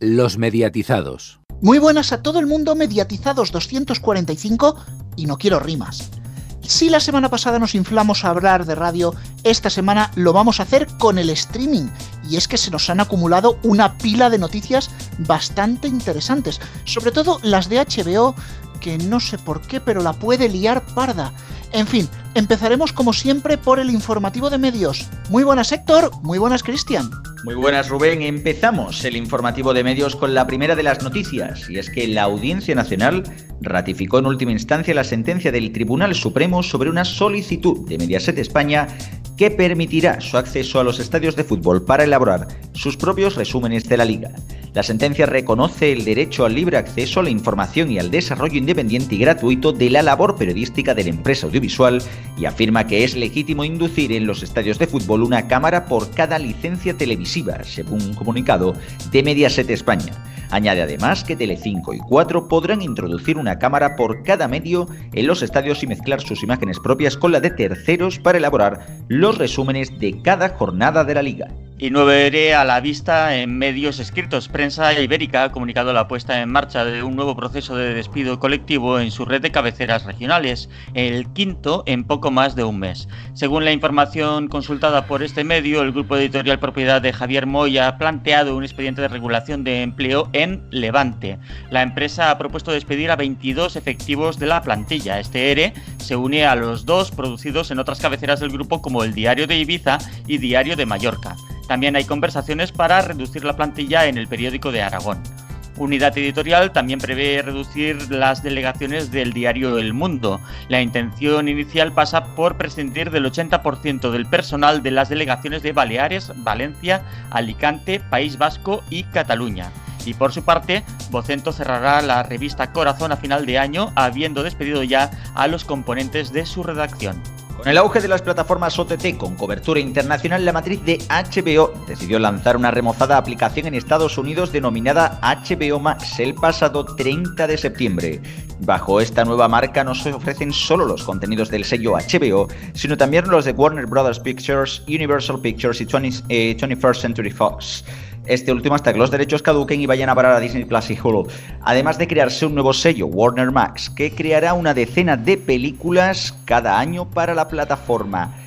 Los mediatizados. Muy buenas a todo el mundo, mediatizados 245 y no quiero rimas. Si la semana pasada nos inflamos a hablar de radio, esta semana lo vamos a hacer con el streaming. Y es que se nos han acumulado una pila de noticias bastante interesantes, sobre todo las de HBO, que no sé por qué, pero la puede liar parda. En fin, empezaremos como siempre por el informativo de medios. Muy buenas Héctor, muy buenas Cristian. Muy buenas Rubén, empezamos el informativo de medios con la primera de las noticias, y es que la Audiencia Nacional ratificó en última instancia la sentencia del Tribunal Supremo sobre una solicitud de Mediaset España que permitirá su acceso a los estadios de fútbol para elaborar sus propios resúmenes de la liga. La sentencia reconoce el derecho al libre acceso a la información y al desarrollo independiente y gratuito de la labor periodística de la empresa audiovisual y afirma que es legítimo inducir en los estadios de fútbol una cámara por cada licencia televisiva, según un comunicado de Mediaset España. Añade además que Telecinco y 4 podrán introducir una cámara por cada medio en los estadios y mezclar sus imágenes propias con la de terceros para elaborar los resúmenes de cada jornada de la liga. Y veré a la vista en medios escritos. Prensa Ibérica ha comunicado la puesta en marcha de un nuevo proceso de despido colectivo en su red de cabeceras regionales, el quinto en poco más de un mes. Según la información consultada por este medio, el grupo editorial propiedad de Javier Moya ha planteado un expediente de regulación de empleo en Levante. La empresa ha propuesto despedir a 22 efectivos de la plantilla. Este ERE se une a los dos producidos en otras cabeceras del grupo como el Diario de Ibiza y Diario de Mallorca. También hay conversaciones para reducir la plantilla en el periódico de Aragón. Unidad Editorial también prevé reducir las delegaciones del diario El Mundo. La intención inicial pasa por prescindir del 80% del personal de las delegaciones de Baleares, Valencia, Alicante, País Vasco y Cataluña. Y por su parte, Vocento cerrará la revista Corazón a final de año, habiendo despedido ya a los componentes de su redacción. Con el auge de las plataformas OTT con cobertura internacional, la matriz de HBO decidió lanzar una remozada aplicación en Estados Unidos denominada HBO Max el pasado 30 de septiembre. Bajo esta nueva marca no se ofrecen solo los contenidos del sello HBO, sino también los de Warner Brothers Pictures, Universal Pictures y 20, st eh, Century Fox este último hasta que los derechos caduquen y vayan a parar a Disney Plus y Hulu. Además de crearse un nuevo sello, Warner Max, que creará una decena de películas cada año para la plataforma.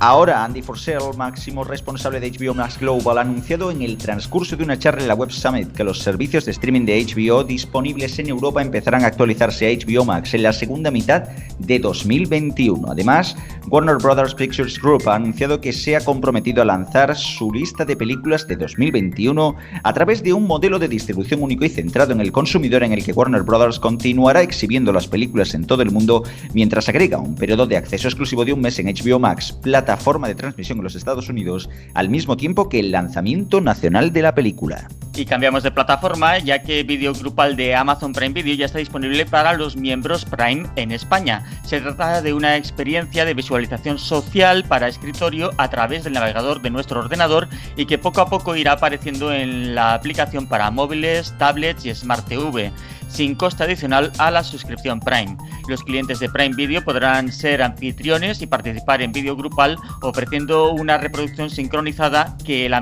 Ahora, Andy Forsell, máximo responsable de HBO Max Global, ha anunciado en el transcurso de una charla en la Web Summit que los servicios de streaming de HBO disponibles en Europa empezarán a actualizarse a HBO Max en la segunda mitad de 2021. Además, Warner Brothers Pictures Group ha anunciado que se ha comprometido a lanzar su lista de películas de 2021 a través de un modelo de distribución único y centrado en el consumidor en el que Warner Brothers continuará exhibiendo las películas en todo el mundo mientras agrega un periodo de acceso exclusivo de un mes en HBO Max de transmisión en los Estados Unidos al mismo tiempo que el lanzamiento nacional de la película. Y cambiamos de plataforma ya que vídeo grupal de Amazon Prime Video ya está disponible para los miembros Prime en España. Se trata de una experiencia de visualización social para escritorio a través del navegador de nuestro ordenador y que poco a poco irá apareciendo en la aplicación para móviles, tablets y Smart TV sin coste adicional a la suscripción Prime. Los clientes de Prime Video podrán ser anfitriones y participar en vídeo grupal ofreciendo una reproducción sincronizada que el,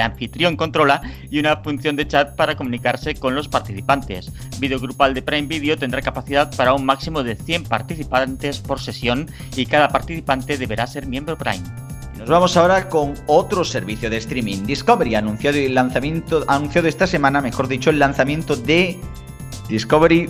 anfitrión controla y una función de chat para comunicarse con los participantes. Vídeo grupal de Prime Video tendrá capacidad para un máximo de 100 participantes por sesión y cada participante deberá ser miembro Prime. Nos vamos ahora con otro servicio de streaming. Discovery anunciado el lanzamiento, anunciado esta semana, mejor dicho, el lanzamiento de Discovery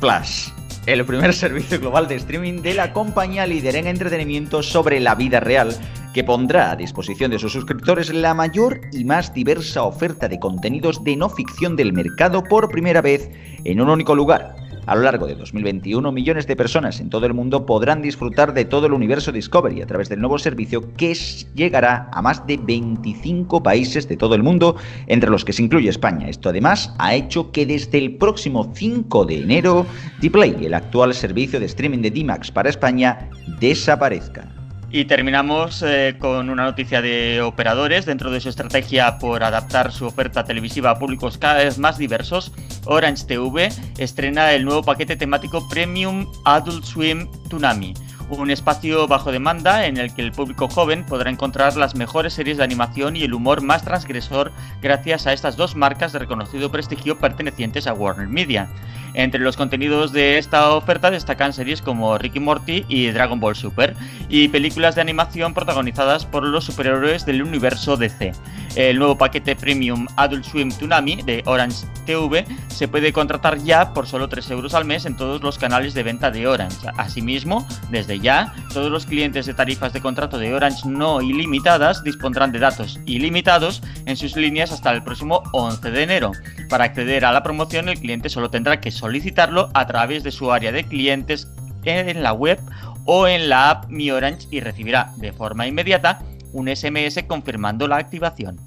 Plus, el primer servicio global de streaming de la compañía líder en entretenimiento sobre la vida real, que pondrá a disposición de sus suscriptores la mayor y más diversa oferta de contenidos de no ficción del mercado por primera vez en un único lugar. A lo largo de 2021, millones de personas en todo el mundo podrán disfrutar de todo el universo Discovery a través del nuevo servicio que llegará a más de 25 países de todo el mundo, entre los que se incluye España. Esto además ha hecho que desde el próximo 5 de enero, Dplay, el actual servicio de streaming de D-Max para España, desaparezca. Y terminamos eh, con una noticia de operadores. Dentro de su estrategia por adaptar su oferta televisiva a públicos cada vez más diversos, Orange TV estrena el nuevo paquete temático Premium Adult Swim Tsunami un espacio bajo demanda en el que el público joven podrá encontrar las mejores series de animación y el humor más transgresor gracias a estas dos marcas de reconocido prestigio pertenecientes a Warner Media. Entre los contenidos de esta oferta destacan series como Ricky Morty y Dragon Ball Super, y películas de animación protagonizadas por los superhéroes del universo DC. El nuevo paquete premium Adult Swim Tsunami de Orange TV se puede contratar ya por solo 3 euros al mes en todos los canales de venta de Orange. Asimismo, desde ya, todos los clientes de tarifas de contrato de Orange no ilimitadas dispondrán de datos ilimitados en sus líneas hasta el próximo 11 de enero. Para acceder a la promoción, el cliente solo tendrá que solicitarlo a través de su área de clientes en la web o en la app Mi Orange y recibirá de forma inmediata un SMS confirmando la activación.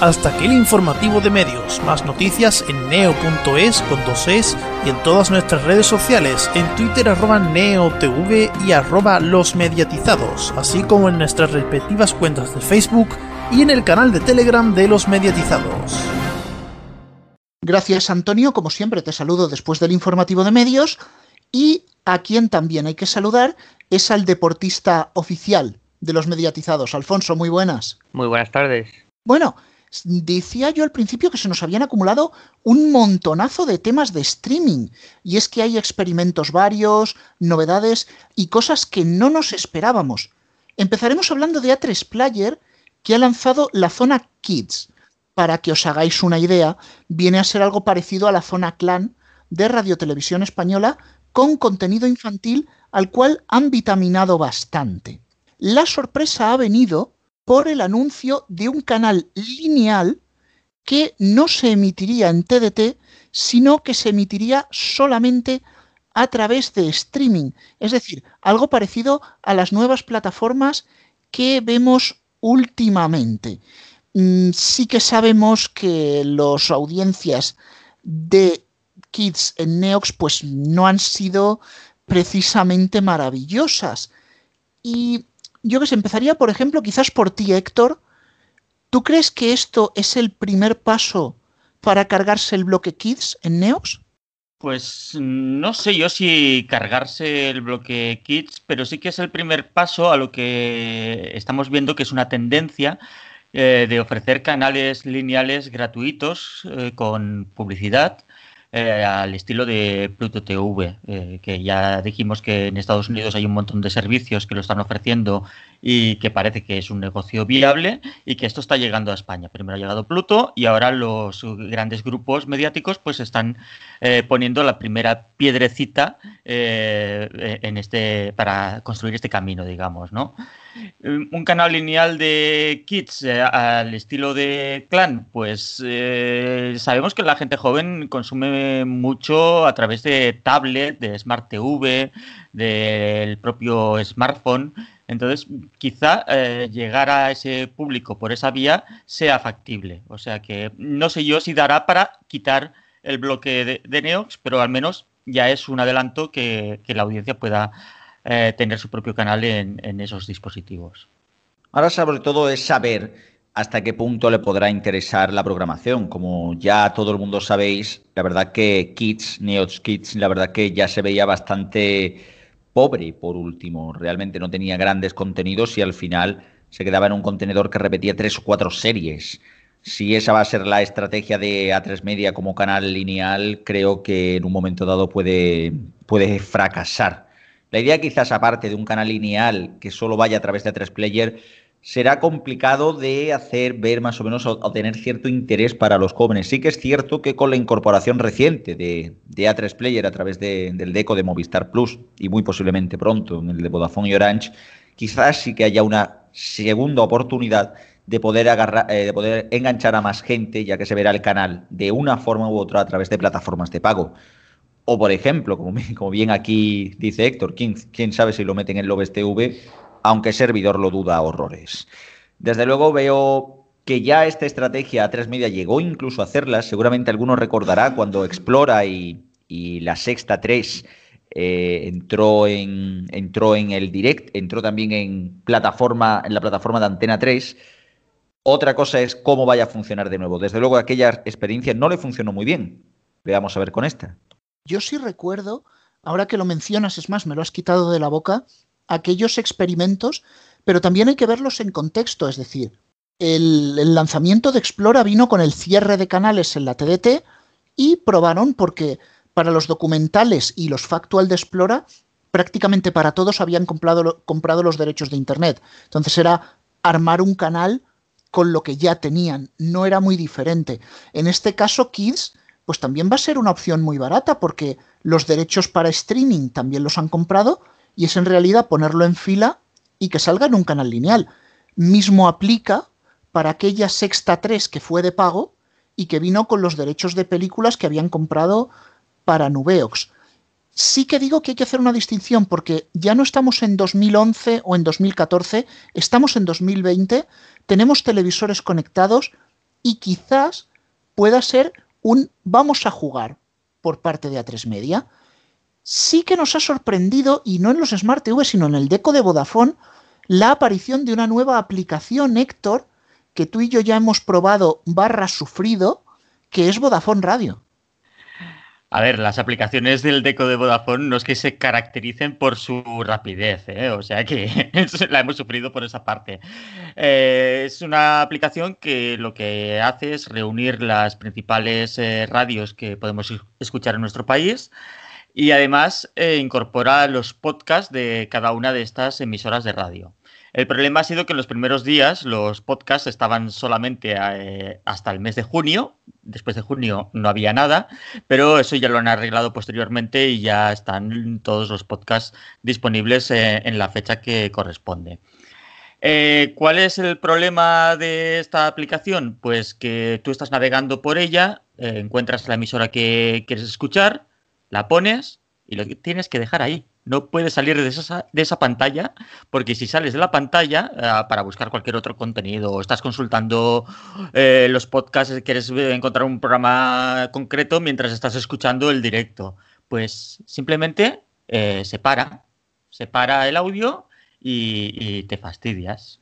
Hasta aquí el informativo de medios. Más noticias en neo.es con dos es y en todas nuestras redes sociales, en Twitter arroba neotv y arroba los así como en nuestras respectivas cuentas de Facebook y en el canal de Telegram de los mediatizados. Gracias Antonio, como siempre te saludo después del informativo de medios y a quien también hay que saludar es al deportista oficial de los mediatizados. Alfonso, muy buenas. Muy buenas tardes. Bueno, decía yo al principio que se nos habían acumulado un montonazo de temas de streaming y es que hay experimentos varios, novedades y cosas que no nos esperábamos. Empezaremos hablando de A3 Player que ha lanzado la zona Kids. Para que os hagáis una idea, viene a ser algo parecido a la zona Clan de Radio Televisión Española con contenido infantil al cual han vitaminado bastante. La sorpresa ha venido por el anuncio de un canal lineal que no se emitiría en TDT, sino que se emitiría solamente a través de streaming, es decir, algo parecido a las nuevas plataformas que vemos últimamente. Mm, sí que sabemos que las audiencias de Kids en Neox pues no han sido precisamente maravillosas. Y yo que sé, empezaría, por ejemplo, quizás por ti, Héctor. ¿Tú crees que esto es el primer paso para cargarse el bloque Kids en Neox? Pues no sé yo si cargarse el bloque Kids, pero sí que es el primer paso a lo que estamos viendo que es una tendencia eh, de ofrecer canales lineales gratuitos eh, con publicidad eh, al estilo de Pluto TV, eh, que ya dijimos que en Estados Unidos hay un montón de servicios que lo están ofreciendo y que parece que es un negocio viable y que esto está llegando a España. Primero ha llegado Pluto y ahora los grandes grupos mediáticos pues están eh, poniendo la primera piedrecita en este para construir este camino, digamos, ¿no? Eh, un canal lineal de kids eh, al estilo de clan, pues eh, sabemos que la gente joven consume mucho a través de tablet, de Smart TV, del propio smartphone. Entonces, quizá llegar a ese público por esa vía sea factible. O sea que no sé yo si dará para quitar el bloque de, Neox, pero al menos ya es un adelanto que la audiencia pueda eh, tener su propio canal en, esos dispositivos. Ahora sobre todo es saber hasta qué punto le podrá interesar la programación. Como ya todo el mundo sabéis, la verdad que Kids, Neox Kids, la verdad que ya se veía bastante pobre por último. Realmente no tenía grandes contenidos y al final se quedaba en un contenedor que repetía tres o cuatro series. Si esa va a ser la estrategia de A3 Media como canal lineal, creo que en un momento dado puede, puede fracasar. La idea quizás aparte de un canal lineal que solo vaya a través de A3 Player, será complicado de hacer ver más o menos o, tener cierto interés para los jóvenes. Sí que es cierto que con la incorporación reciente de, A3 Player a través del DECO de Movistar Plus y muy posiblemente pronto en el de Vodafone y Orange, quizás sí que haya una segunda oportunidad de poder, agarrar, eh, de poder enganchar a más gente, ya que se verá el canal de una forma u otra a través de plataformas de pago. O, por ejemplo, como, bien aquí dice Héctor, ¿quién, quién sabe si lo meten en Lobes TV, aunque servidor lo duda horrores. Desde luego veo que ya esta estrategia a 3 Media llegó incluso a hacerla. Seguramente alguno recordará cuando Explora y, la Sexta 3 eh, entró, en, entró en el direct, entró también en, plataforma, en la plataforma de Antena 3. Otra cosa es cómo vaya a funcionar de nuevo. Desde luego aquella experiencia no le funcionó muy bien. Veamos a ver con esta. Yo sí recuerdo ahora que lo mencionas, es más, me lo has quitado de la boca, aquellos experimentos, pero también hay que verlos en contexto, es decir, el, lanzamiento de Explora vino con el cierre de canales en la TDT y probaron porque para los documentales y los factual de Explora, prácticamente para todos habían comprado los derechos de Internet. Entonces era armar un canal con lo que ya tenían, no era muy diferente. En este caso, Kids, pues también va a ser una opción muy barata porque los derechos para streaming también los han comprado y es en realidad ponerlo en fila y que salga en un canal lineal. Mismo aplica para aquella Sexta 3 que fue de pago y que vino con los derechos de películas que habían comprado para Nubeox. Sí que digo que hay que hacer una distinción porque ya no estamos en 2011 o en 2014, estamos en 2020, tenemos televisores conectados y quizás pueda ser un vamos a jugar por parte de A3 Media. Sí que nos ha sorprendido, y no en los Smart TV, sino en el Deco de Vodafone, la aparición de una nueva aplicación, Héctor, que tú y yo ya hemos probado barra sufrido, que es Vodafone Radio. A ver, las aplicaciones del Deco de Vodafone no es que se caractericen por su rapidez, ¿eh? o sea que la hemos sufrido por esa parte. Eh, es una aplicación que lo que hace es reunir las principales eh, radios que podemos escuchar en nuestro país y además eh, incorpora los podcasts de cada una de estas emisoras de radio. El problema ha sido que en los primeros días los podcasts estaban solamente eh, hasta el mes de junio. Después de junio no había nada, pero eso ya lo han arreglado posteriormente y ya están todos los podcasts disponibles eh, en la fecha que corresponde. ¿Cuál es el problema de esta aplicación? Pues que tú estás navegando por ella, encuentras la emisora que quieres escuchar, la pones y lo tienes que dejar ahí no puedes salir de esa, de esa pantalla, porque si sales de la pantalla uh, para buscar cualquier otro contenido o estás consultando eh, los podcasts, quieres encontrar un programa concreto mientras estás escuchando el directo, pues simplemente eh, se para, se para el audio y, te fastidias.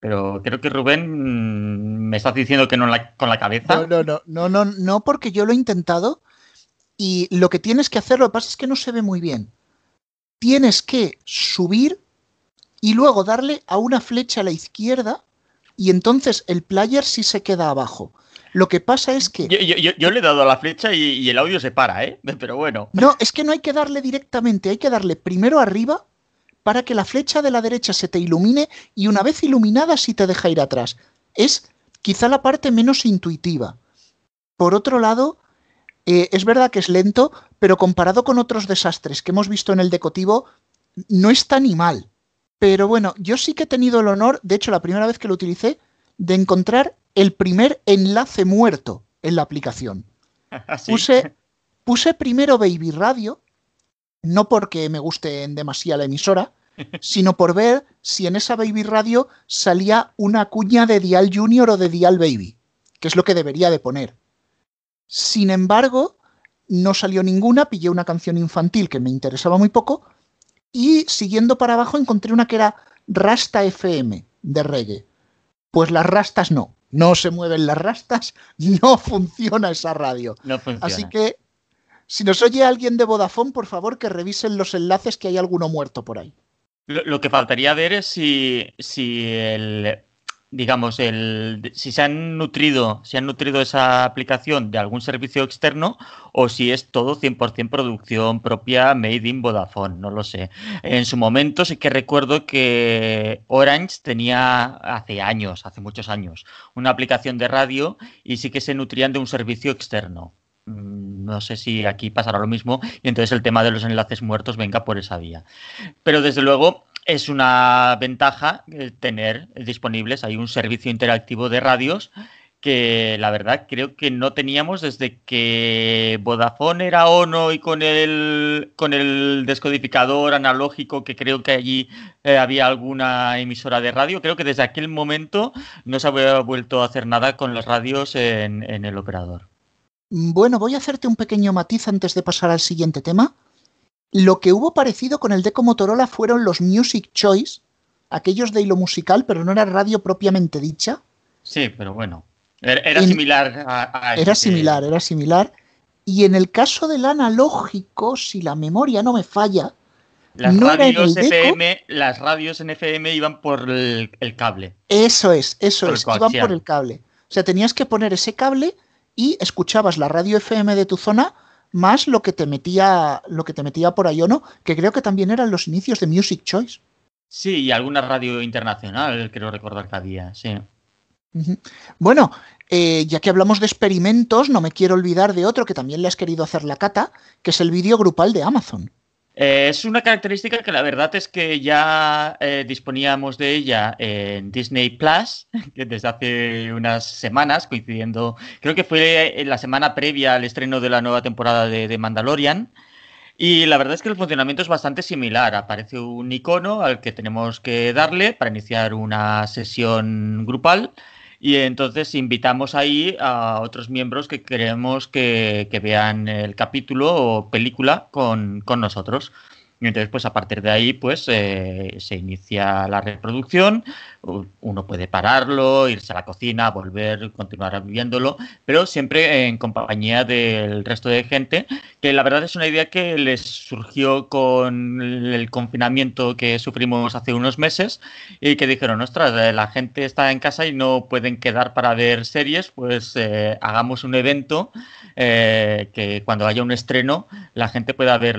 Pero creo que Rubén mmm, me estás diciendo que no la, con la cabeza. No, no, no, no, no, no, porque yo lo he intentado y lo que tienes que hacer, lo que pasa es que no se ve muy bien tienes que subir y luego darle a una flecha a la izquierda y entonces el player sí se queda abajo. Lo que pasa es que... Yo, yo, yo le he dado a la flecha y, y, el audio se para, ¿eh? Pero bueno. No, es que no hay que darle directamente, hay que darle primero arriba para que la flecha de la derecha se te ilumine y una vez iluminada sí te deja ir atrás. Es quizá la parte menos intuitiva. Por otro lado, eh, es verdad que es lento, pero comparado con otros desastres que hemos visto en el decotivo, no está ni mal. Pero bueno, yo sí que he tenido el honor, de hecho la primera vez que lo utilicé, de encontrar el primer enlace muerto en la aplicación. ¿Sí? Puse, puse primero Baby Radio, no porque me guste en demasía la emisora, sino por ver si en esa Baby Radio salía una cuña de Dial Junior o de Dial Baby, que es lo que debería de poner. Sin embargo, no salió ninguna, pillé una canción infantil que me interesaba muy poco y siguiendo para abajo encontré una que era Rasta FM de reggae. Pues las rastas no, no se mueven las rastas, no funciona esa radio. No funciona. Así que si nos oye alguien de Vodafone, por favor que revisen los enlaces que hay alguno muerto por ahí. Lo, lo que faltaría ver es si, si el, digamos, el, si se han nutrido, si han nutrido esa aplicación de algún servicio externo o si es todo 100% producción propia made in Vodafone, no lo sé. En su momento sí que recuerdo que Orange tenía hace años, hace muchos años, una aplicación de radio y sí que se nutrían de un servicio externo. Mm, No sé si aquí pasará lo mismo y entonces el tema de los enlaces muertos venga por esa vía. Pero desde luego es una ventaja tener disponibles ahí un servicio interactivo de radios que la verdad creo que no teníamos desde que Vodafone era ONO y con el, con el descodificador analógico que creo que allí eh, había alguna emisora de radio. Creo que desde aquel momento no se había vuelto a hacer nada con las radios en el operador. Bueno, voy a hacerte un pequeño matiz antes de pasar al siguiente tema. Lo que hubo parecido con el Deco Motorola fueron los Music Choice, aquellos de hilo musical, pero no era radio propiamente dicha. Sí, pero bueno, era, era en, similar a, a Era similar, era similar. Y en el caso del analógico, si la memoria no me falla, las, no radios. FM, las radios en FM iban por el, el cable. Eso es, eso Por es, iban por el cable. O sea, tenías que poner ese cable y escuchabas la radio FM de tu zona más lo que te metía, lo que te metía por ahí o no, que creo que también eran los inicios de Music Choice. Sí, y alguna radio internacional, creo recordar que había, sí. Bueno, eh, ya que hablamos de experimentos, no me quiero olvidar de otro que también le has querido hacer la cata, que es el vídeo grupal de Amazon. Eh, es una característica que la verdad es que ya eh, disponíamos de ella en Disney Plus, desde hace unas semanas, coincidiendo, creo que fue en la semana previa al estreno de la nueva temporada de, de Mandalorian. Y la verdad es que el funcionamiento es bastante similar. Aparece un icono al que tenemos que darle para iniciar una sesión grupal. Y entonces invitamos ahí a otros miembros que queremos que, que vean el capítulo o película con, con nosotros. Y entonces, pues a partir de ahí, pues eh, se inicia la reproducción. Uno puede pararlo, irse a la cocina, volver, continuar viéndolo, pero siempre en compañía del resto de gente, que la verdad es una idea que les surgió con el confinamiento que sufrimos hace unos meses y que dijeron, ostras, eh, la gente está en casa y no pueden quedar para ver series, pues eh, hagamos un evento que cuando haya un estreno la gente pueda ver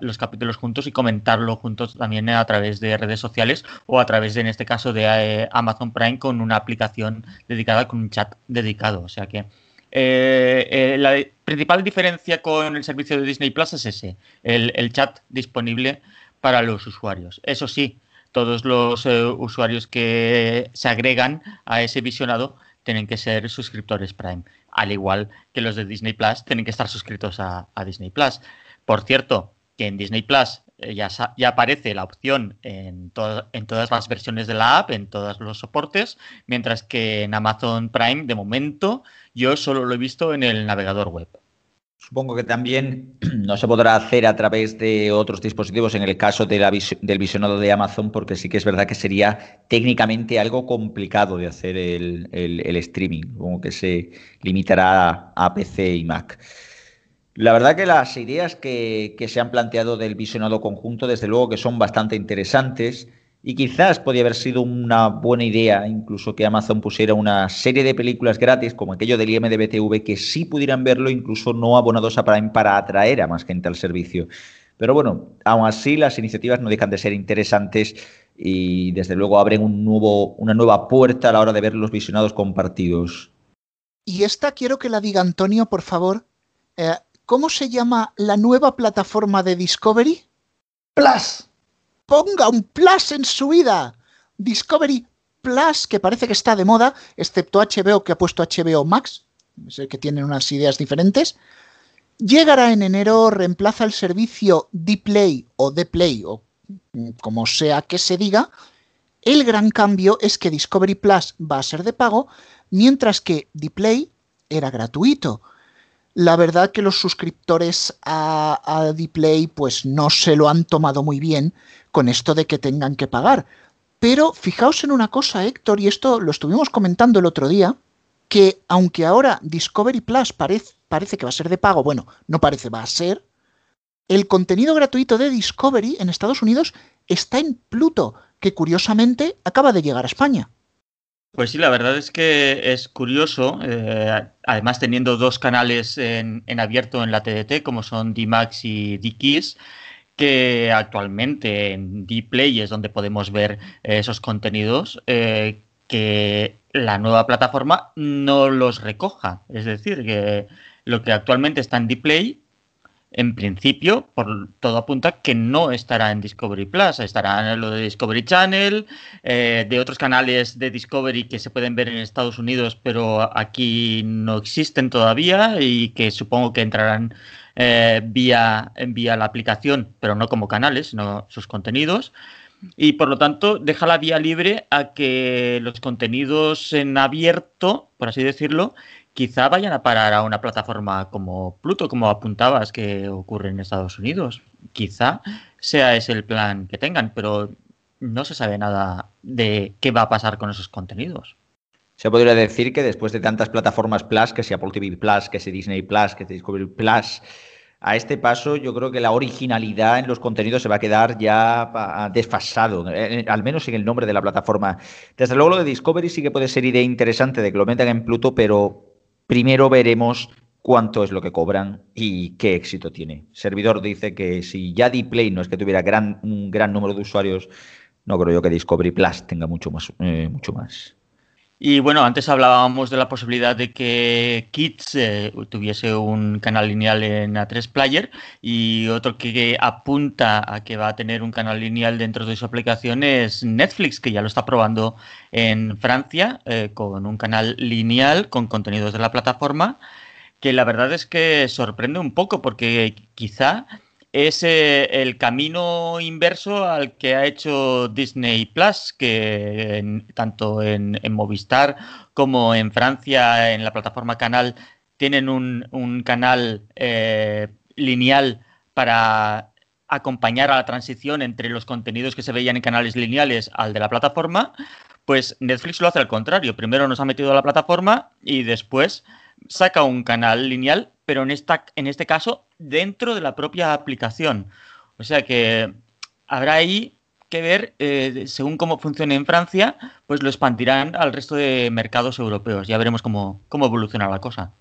los capítulos juntos y comentarlo juntos también a través de redes sociales o a través, de, en este caso, de eh, Amazon Prime con una aplicación dedicada, con un chat dedicado. O sea que eh, eh, la principal diferencia con el servicio de Disney Plus es ese, el, chat disponible para los usuarios. Eso sí, todos los usuarios que se agregan a ese visionado tienen que ser suscriptores Prime, al igual que los de Disney Plus tienen que estar suscritos a, Disney Plus. Por cierto, que en Disney Plus ya, sa- ya aparece la opción en, en todas las versiones de la app, en todos los soportes, mientras que en Amazon Prime, de momento, yo solo lo he visto en el navegador web. Supongo que también no se podrá hacer a través de otros dispositivos en el caso de la del visionado de Amazon, porque sí que es verdad que sería técnicamente algo complicado de hacer el, el- streaming. Supongo que se limitará a PC y Mac. La verdad que las ideas que, se han planteado del visionado conjunto, desde luego que son bastante interesantes y quizás podría haber sido una buena idea incluso que Amazon pusiera una serie de películas gratis como aquello del IMDB-TV que sí pudieran verlo incluso no abonados a Prime para atraer a más gente al servicio. Pero bueno, aún así las iniciativas no dejan de ser interesantes y desde luego abren una nueva puerta a la hora de ver los visionados compartidos. Y esta quiero que la diga Antonio, por favor. Eh, ¿Cómo se llama la nueva plataforma de Discovery? Plus. Ponga un plus en su vida. Discovery Plus, que parece que está de moda, excepto HBO que ha puesto HBO Max, sé que tienen unas ideas diferentes. Llegará en enero, reemplaza el servicio Dplay o Dplay o como sea que se diga. El gran cambio es que Discovery Plus va a ser de pago, mientras que Dplay era gratuito. La verdad que los suscriptores a, a Dplay pues no se lo han tomado muy bien con esto de que tengan que pagar. Pero fijaos en una cosa, Héctor, y esto lo estuvimos comentando el otro día, que aunque ahora Discovery Plus parece, parece que va a ser de pago, bueno, no parece, va a ser, el contenido gratuito de Discovery en Estados Unidos está en Pluto, que curiosamente acaba de llegar a España. Pues sí, la verdad es que es curioso, eh, además teniendo dos canales en, abierto en la TDT, como son D-Max y D-Kiss, que actualmente en D-Play es donde podemos ver eh, esos contenidos, eh, que la nueva plataforma no los recoja. Es decir, que lo que actualmente está en D-Play en principio, por todo apunta que no estará en Discovery Plus, estará en lo de Discovery Channel, eh, de otros canales de Discovery que se pueden ver en Estados Unidos, pero aquí no existen todavía y que supongo que entrarán eh, vía, vía la aplicación, pero no como canales, sino sus contenidos. Y por lo tanto, deja la vía libre a que los contenidos en abierto, por así decirlo, quizá vayan a parar a una plataforma como Pluto, como apuntabas que ocurre en Estados Unidos. Quizá sea ese el plan que tengan, pero no se sabe nada de qué va a pasar con esos contenidos. Se podría decir que después de tantas plataformas Plus, que sea Apple TV Plus, que sea Disney Plus, que sea Discovery Plus, a este paso yo creo que la originalidad en los contenidos se va a quedar ya desfasado, eh, al menos en el nombre de la plataforma. Desde luego lo de Discovery sí que puede ser idea interesante de que lo metan en Pluto, pero primero veremos cuánto es lo que cobran y qué éxito tiene. servidor dice que si ya Dplay no es que tuviera gran, un gran número de usuarios, no creo yo que Discovery Plus tenga mucho más. Eh, mucho más. Y bueno, antes hablábamos de la posibilidad de que Kids eh, tuviese un canal lineal en A3 Player y otro que apunta a que va a tener un canal lineal dentro de su aplicación es Netflix, que ya lo está probando en Francia eh, con un canal lineal con contenidos de la plataforma, que la verdad es que sorprende un poco porque quizá es eh, el camino inverso al que ha hecho Disney Plus, que tanto en, Movistar como en Francia, en la plataforma Canal, tienen un, canal eh, lineal para acompañar a la transición entre los contenidos que se veían en canales lineales al de la plataforma, pues Netflix lo hace al contrario. Primero nos ha metido a la plataforma y después saca un canal lineal, pero en, esta, en este caso dentro de la propia aplicación. O sea que habrá ahí que ver, eh, según cómo funcione en Francia, pues lo expandirán al resto de mercados europeos. Ya veremos cómo, cómo evoluciona la cosa.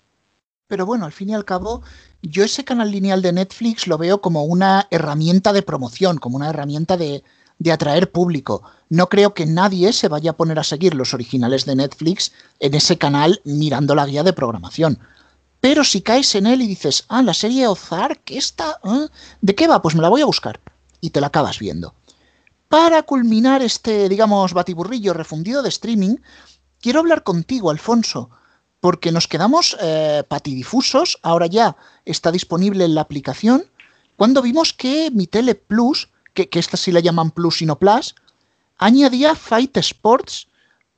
Pero bueno, al fin y al cabo, yo ese canal lineal de Netflix lo veo como una herramienta de promoción, como una herramienta de, de atraer público. No creo que nadie se vaya a poner a seguir los originales de Netflix en ese canal mirando la guía de programación. Pero si caes en él y dices, ah, la serie Ozark, ¿esta? ¿eh? ¿De qué va? Pues me la voy a buscar. Y te la acabas viendo. Para culminar este, digamos, batiburrillo refundido de streaming, quiero hablar contigo, Alfonso, porque nos quedamos eh, patidifusos, ahora ya está disponible en la aplicación, cuando vimos que mi Tele Plus, que, que esta sí la llaman Plus y no Plus, añadía Fight Sports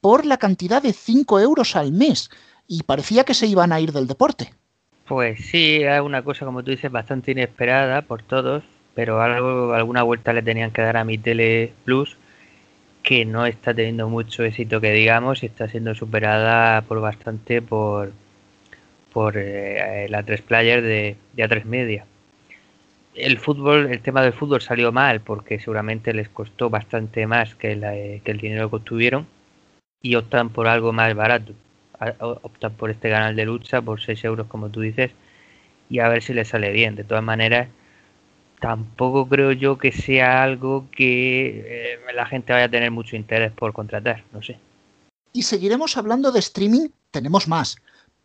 por la cantidad de 5 euros al mes y parecía que se iban a ir del deporte. Pues sí, es una cosa, como tú dices, bastante inesperada por todos, pero algo, alguna vuelta le tenían que dar a mi Tele Plus, que no está teniendo mucho éxito, que digamos, y está siendo superada por bastante por, por eh, la 3 Player de, de A3 Media. El fútbol, el tema del fútbol salió mal porque seguramente les costó bastante más que, eh, que el dinero que obtuvieron y optan por algo más barato optar por este canal de lucha por 6 euros como tú dices y a ver si le sale bien. De todas maneras, tampoco creo yo que sea algo que eh, la gente vaya a tener mucho interés por contratar, no sé. Y seguiremos hablando de streaming, tenemos más.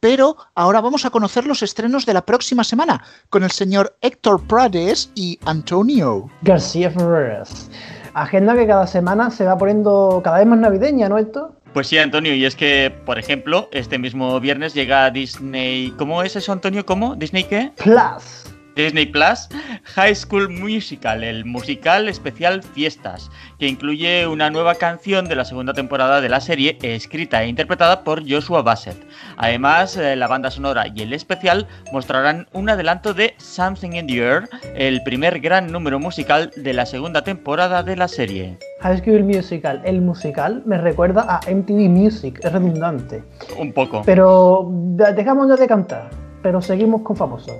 Pero ahora vamos a conocer los estrenos de la próxima semana con el señor Héctor Prades y Antonio García Ferreras. Agenda que cada semana se va poniendo cada vez más navideña, ¿no, Héctor? Pues sí, Antonio, y es que, por ejemplo, este mismo viernes llega Disney. ¿Cómo es eso, Antonio? ¿Cómo? ¿Disney qué? Plus. Disney Plus, High School Musical, el musical especial Fiestas, que incluye una nueva canción de la segunda temporada de la serie, escrita e interpretada por Joshua Bassett. Además, eh, la banda sonora y el especial mostrarán un adelanto de Something in the Air, el primer gran número musical de la segunda temporada de la serie. High School Musical, el musical, me recuerda a MTV Music, es redundante. Un poco. Pero dejamos ya de cantar, pero seguimos con famosos.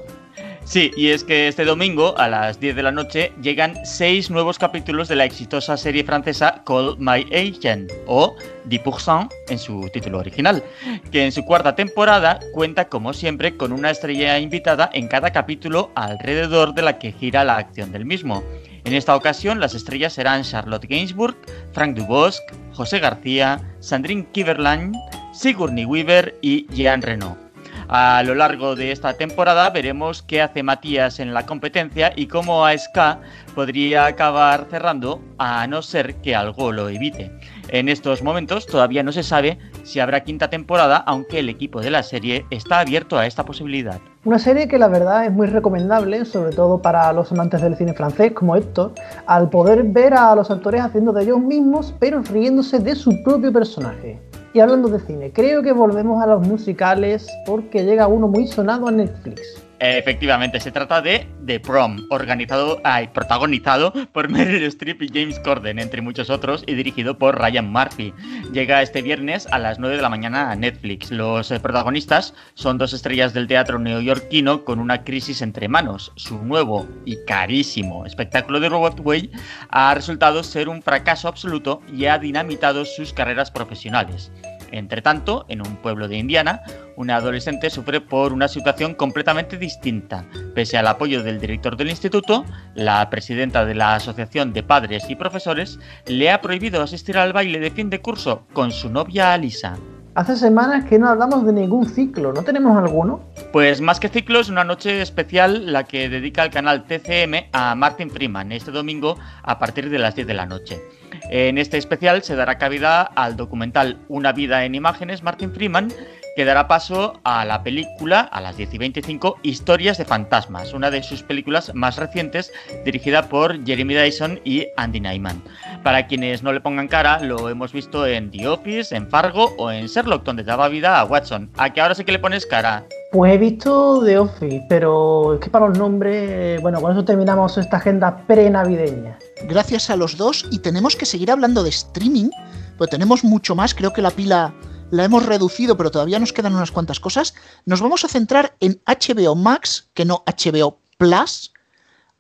Sí, y es que este domingo a las 10 de la noche llegan seis nuevos capítulos de la exitosa serie francesa Call My Agent o 10% en su título original, que en su cuarta temporada cuenta como siempre con una estrella invitada en cada capítulo alrededor de la que gira la acción del mismo. En esta ocasión las estrellas serán Charlotte Gainsbourg, Frank Dubosc, José García, Sandrine Kiverland, Sigourney Weaver y Jean Reno. A lo largo de esta temporada veremos qué hace Matías en la competencia y cómo ASK podría acabar cerrando a no ser que algo lo evite. En estos momentos todavía no se sabe si habrá quinta temporada, aunque el equipo de la serie está abierto a esta posibilidad. Una serie que la verdad es muy recomendable, sobre todo para los amantes del cine francés como Héctor, al poder ver a los actores haciendo de ellos mismos, pero riéndose de su propio personaje. Y hablando de cine, creo que volvemos a los musicales porque llega uno muy sonado a Netflix. Efectivamente, se trata de The Prom, organizado, protagonizado por Meryl Streep y James Corden, entre muchos otros, y dirigido por Ryan Murphy. Llega este viernes a las 9 de la mañana a Netflix. Los eh, protagonistas son dos estrellas del teatro neoyorquino con una crisis entre manos. Su nuevo y carísimo espectáculo de Way ha resultado ser un fracaso absoluto y ha dinamitado sus carreras profesionales. Entre tanto, en un pueblo de Indiana, una adolescente sufre por una situación completamente distinta. Pese al apoyo del director del instituto, la presidenta de la Asociación de Padres y Profesores le ha prohibido asistir al baile de fin de curso con su novia Alisa. Hace semanas que no hablamos de ningún ciclo, ¿no tenemos alguno? Pues más que ciclo es una noche especial la que dedica el canal TCM a Martin Freeman este domingo a partir de las 10 de la noche. En este especial se dará cabida al documental Una vida en imágenes Martin Freeman que dará paso a la película, a las 10 y 25, Historias de Fantasmas, una de sus películas más recientes, dirigida por Jeremy Dyson y Andy Nyman. Para quienes no le pongan cara, lo hemos visto en The Office, en Fargo o en Sherlock, donde daba vida a Watson. ¿A que ahora sí que le pones cara? Pues he visto The Office, pero es que para los nombres, bueno, con eso terminamos esta agenda pre-navideña. Gracias a los dos y tenemos que seguir hablando de streaming, pues tenemos mucho más, creo que la pila la hemos reducido, pero todavía nos quedan unas cuantas cosas. Nos vamos a centrar en HBO Max, que no HBO Plus.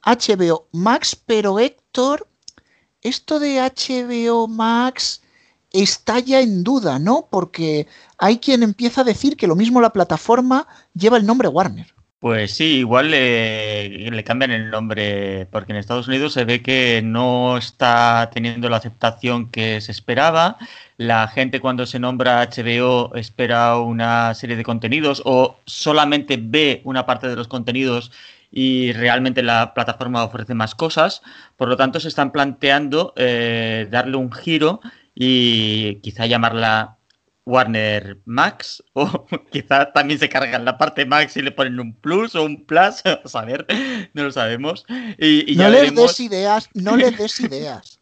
HBO Max, pero Héctor, esto de HBO Max está ya en duda, ¿no? Porque hay quien empieza a decir que lo mismo la plataforma lleva el nombre Warner. Pues sí, igual le, cambian el nombre, porque en Estados Unidos se ve que no está teniendo la aceptación que se esperaba. La gente cuando se nombra HBO espera una serie de contenidos o solamente ve una parte de los contenidos y realmente la plataforma ofrece más cosas. Por lo tanto, se están planteando eh, darle un giro y quizá llamarla Warner Max o quizá también se cargan la parte Max y le ponen un plus o un plus, a ver, no lo sabemos. Y, no les des ideas, no les des ideas.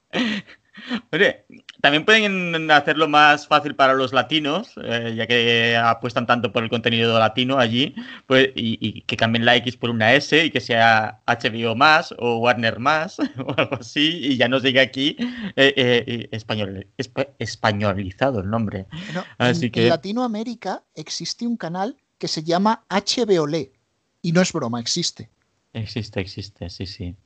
Oye, también pueden hacerlo más fácil para los latinos, eh, ya que apuestan tanto por el contenido latino allí, pues, y, que cambien la X por una S y que sea HBO más o Warner más o algo así, y ya nos llegue aquí eh, eh, español, españolizado el nombre. así en, que... en Latinoamérica existe un canal que se llama HBOLE, y no es broma, existe. Existe, existe, sí, sí.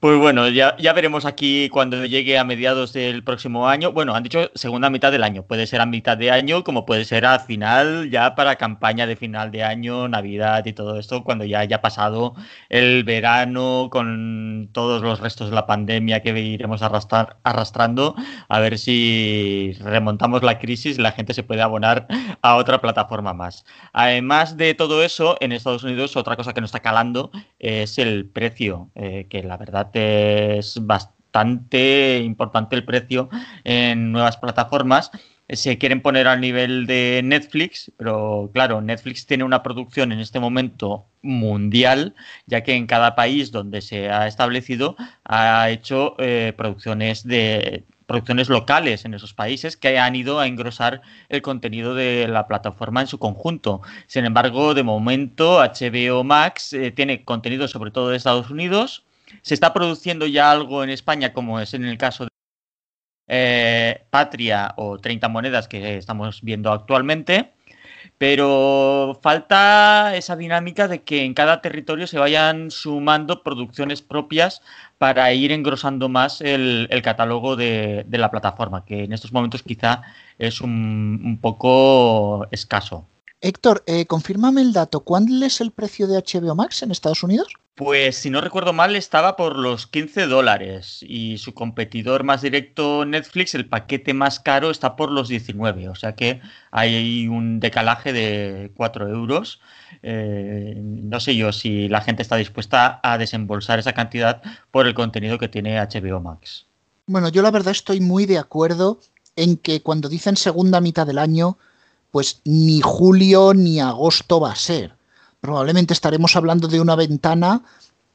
Pues bueno, ya, veremos aquí cuando llegue a mediados del próximo año. Bueno, han dicho segunda mitad del año. Puede ser a mitad de año, como puede ser a final, ya para campaña de final de año, Navidad y todo esto, cuando ya haya pasado el verano con todos los restos de la pandemia que iremos arrastrar, arrastrando, a ver si remontamos la crisis y la gente se puede abonar a otra plataforma más. Además de todo eso, en Estados Unidos otra cosa que nos está calando es el precio, eh, que la verdad es bastante importante el precio en nuevas plataformas. Se quieren poner al nivel de Netflix, pero claro, Netflix tiene una producción en este momento mundial, ya que en cada país donde se ha establecido ha hecho eh, producciones de producciones locales en esos países que han ido a engrosar el contenido de la plataforma en su conjunto. Sin embargo, de momento HBO Max eh, tiene contenido sobre todo de Estados Unidos, se está produciendo ya algo en España, como es en el caso de eh, Patria o 30 monedas que estamos viendo actualmente, pero falta esa dinámica de que en cada territorio se vayan sumando producciones propias para ir engrosando más el, catálogo de, la plataforma, que en estos momentos quizá es un poco escaso. Héctor, eh, confírmame el dato. ¿Cuál es el precio de HBO Max en Estados Unidos? Pues si no recuerdo mal estaba por los 15 dólares y su competidor más directo Netflix, el paquete más caro está por los 19, o sea que hay un decalaje de 4 euros. Eh, no sé yo si la gente está dispuesta a desembolsar esa cantidad por el contenido que tiene HBO Max. Bueno, yo la verdad estoy muy de acuerdo en que cuando dicen segunda mitad del año, pues ni julio ni agosto va a ser. Probablemente estaremos hablando de una ventana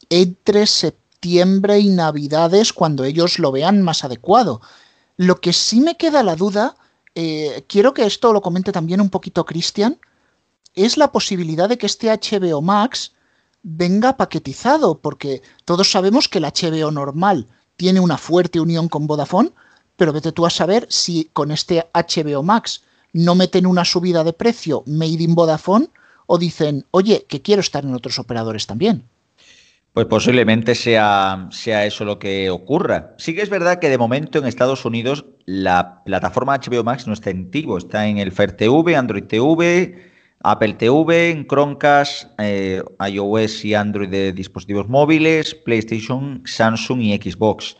entre septiembre y navidades cuando ellos lo vean más adecuado. Lo que sí me queda la duda, eh, quiero que esto lo comente también un poquito Cristian, es la posibilidad de que este HBO Max venga paquetizado, porque todos sabemos que el HBO normal tiene una fuerte unión con Vodafone, pero vete tú a saber si con este HBO Max no meten una subida de precio made in Vodafone o dicen, oye, que quiero estar en otros operadores también. Pues posiblemente sea, sea eso lo que ocurra. Sí que es verdad que de momento en Estados Unidos la plataforma HBO Max no está en Tivo, está en el Fire TV, Android TV, Apple TV, en Chromecast, eh, iOS y Android de dispositivos móviles, PlayStation, Samsung y Xbox.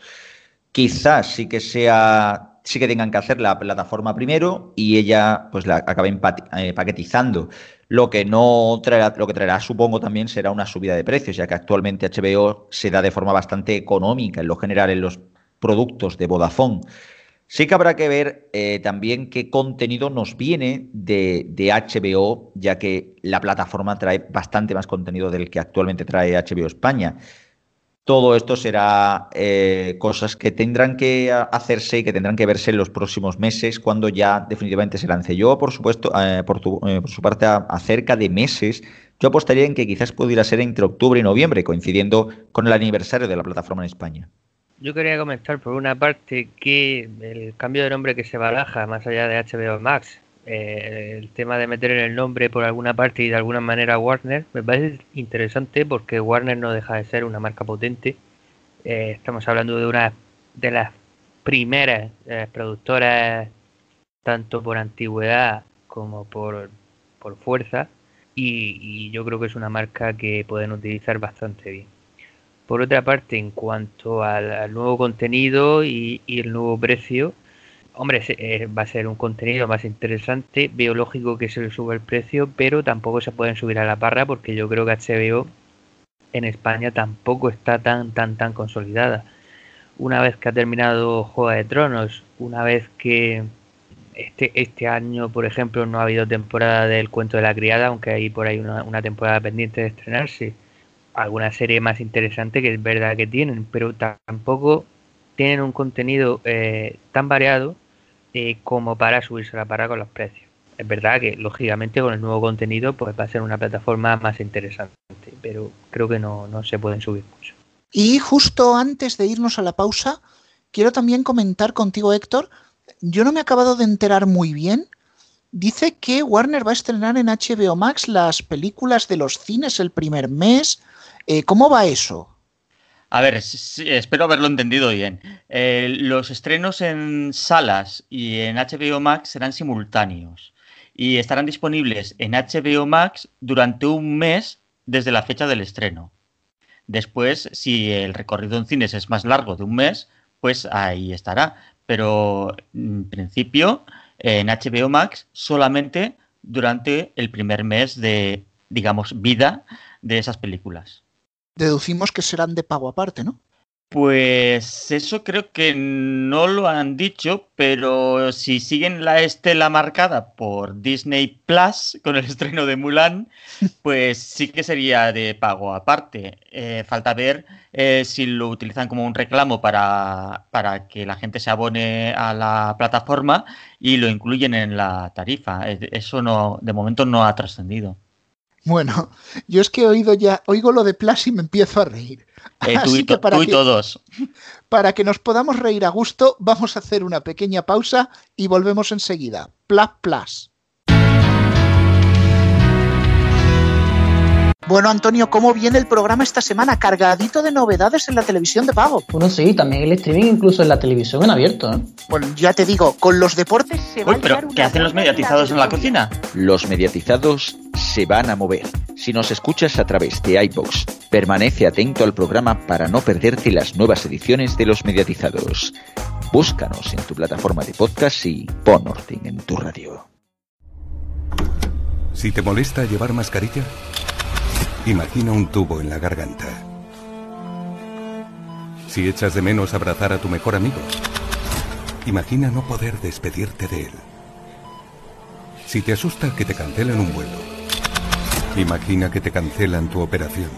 Quizás sí que sea sí que tengan que hacer la plataforma primero y ella pues la acabe eh, paquetizando. Lo que no traerá, lo que traerá, supongo, también será una subida de precios, ya que actualmente HBO se da de forma bastante económica en lo general en los productos de Vodafone. Sí que habrá que ver eh, también qué contenido nos viene de, de, HBO, ya que la plataforma trae bastante más contenido del que actualmente trae HBO España. Todo esto será eh, cosas que tendrán que hacerse y que tendrán que verse en los próximos meses, cuando ya definitivamente se lance. Yo, por supuesto, eh, por, eh, por, su parte, acerca de meses, yo apostaría en que quizás pudiera ser entre octubre y noviembre, coincidiendo con el aniversario de la plataforma en España. Yo quería comentar, por una parte, que el cambio de nombre que se baraja, más allá de HBO Max, eh, el tema de meter en el nombre por alguna parte y de alguna manera Warner me parece interesante porque Warner no deja de ser una marca potente. Eh, estamos hablando de una de las primeras eh, productoras, tanto por antigüedad como por, por fuerza, y, yo creo que es una marca que pueden utilizar bastante bien. Por otra parte, en cuanto al, nuevo contenido y el nuevo precio, Hombre, eh, va a ser un contenido más interesante. Veo lógico que se le suba el precio, pero tampoco se pueden subir a la parra porque yo creo que HBO en España tampoco está tan, tan, tan consolidada. Una vez que ha terminado Juego de Tronos, una vez que este, este año, por ejemplo, no ha habido temporada del Cuento de la Criada, aunque hay por ahí una, temporada pendiente de estrenarse. Alguna serie más interesante que es verdad que tienen, pero tampoco tienen un contenido eh, tan variado eh, como para subirse la parra con los precios. Es verdad que, lógicamente, con el nuevo contenido pues va a ser una plataforma más interesante, pero creo que no, no se pueden subir mucho. Y justo antes de irnos a la pausa, quiero también comentar contigo, Héctor, yo no me he acabado de enterar muy bien. Dice que Warner va a estrenar en HBO Max las películas de los cines el primer mes. Eh, ¿Cómo va eso? A ver, espero haberlo entendido bien. Eh, los estrenos en salas y en HBO Max serán simultáneos y estarán disponibles en HBO Max durante un mes desde la fecha del estreno. Después, si el recorrido en cines es más largo de un mes, pues ahí estará. Pero en principio, en HBO Max solamente durante el primer mes de, digamos, vida de esas películas deducimos que serán de pago aparte, ¿no? Pues eso creo que no lo han dicho, pero si siguen la estela marcada por Disney Plus con el estreno de Mulan, pues sí que sería de pago aparte. Eh, falta ver eh, si lo utilizan como un reclamo para, para que la gente se abone a la plataforma y lo incluyen en la tarifa. Eso no, de momento no ha trascendido. Bueno, yo es que he oído ya, oigo lo de Plus y me empiezo a reír. Eh, tú, y, que para todos. Para que nos podamos reír a gusto, vamos a hacer una pequeña pausa y volvemos enseguida. Plus Plus. Bueno, Antonio, ¿cómo viene el programa esta semana? Cargadito de novedades en la televisión de pago. Bueno, sí, también el streaming incluso en la televisión en abierto. ¿eh? Bueno, ya te digo, con los deportes se Uy, pero ¿qué hacen los mediatizados en la cocina? Los mediatizados se van a mover. Si nos escuchas a través de iBox, permanece atento al programa para no perderte las nuevas ediciones de los mediatizados. Búscanos en tu plataforma de podcast y pon orden en tu radio. Si te molesta llevar mascarilla, Imagina un tubo en la garganta. Si echas de menos abrazar a tu mejor amigo, imagina no poder despedirte de él. Si te asusta que te cancelen un vuelo, imagina que te cancelan tu operación.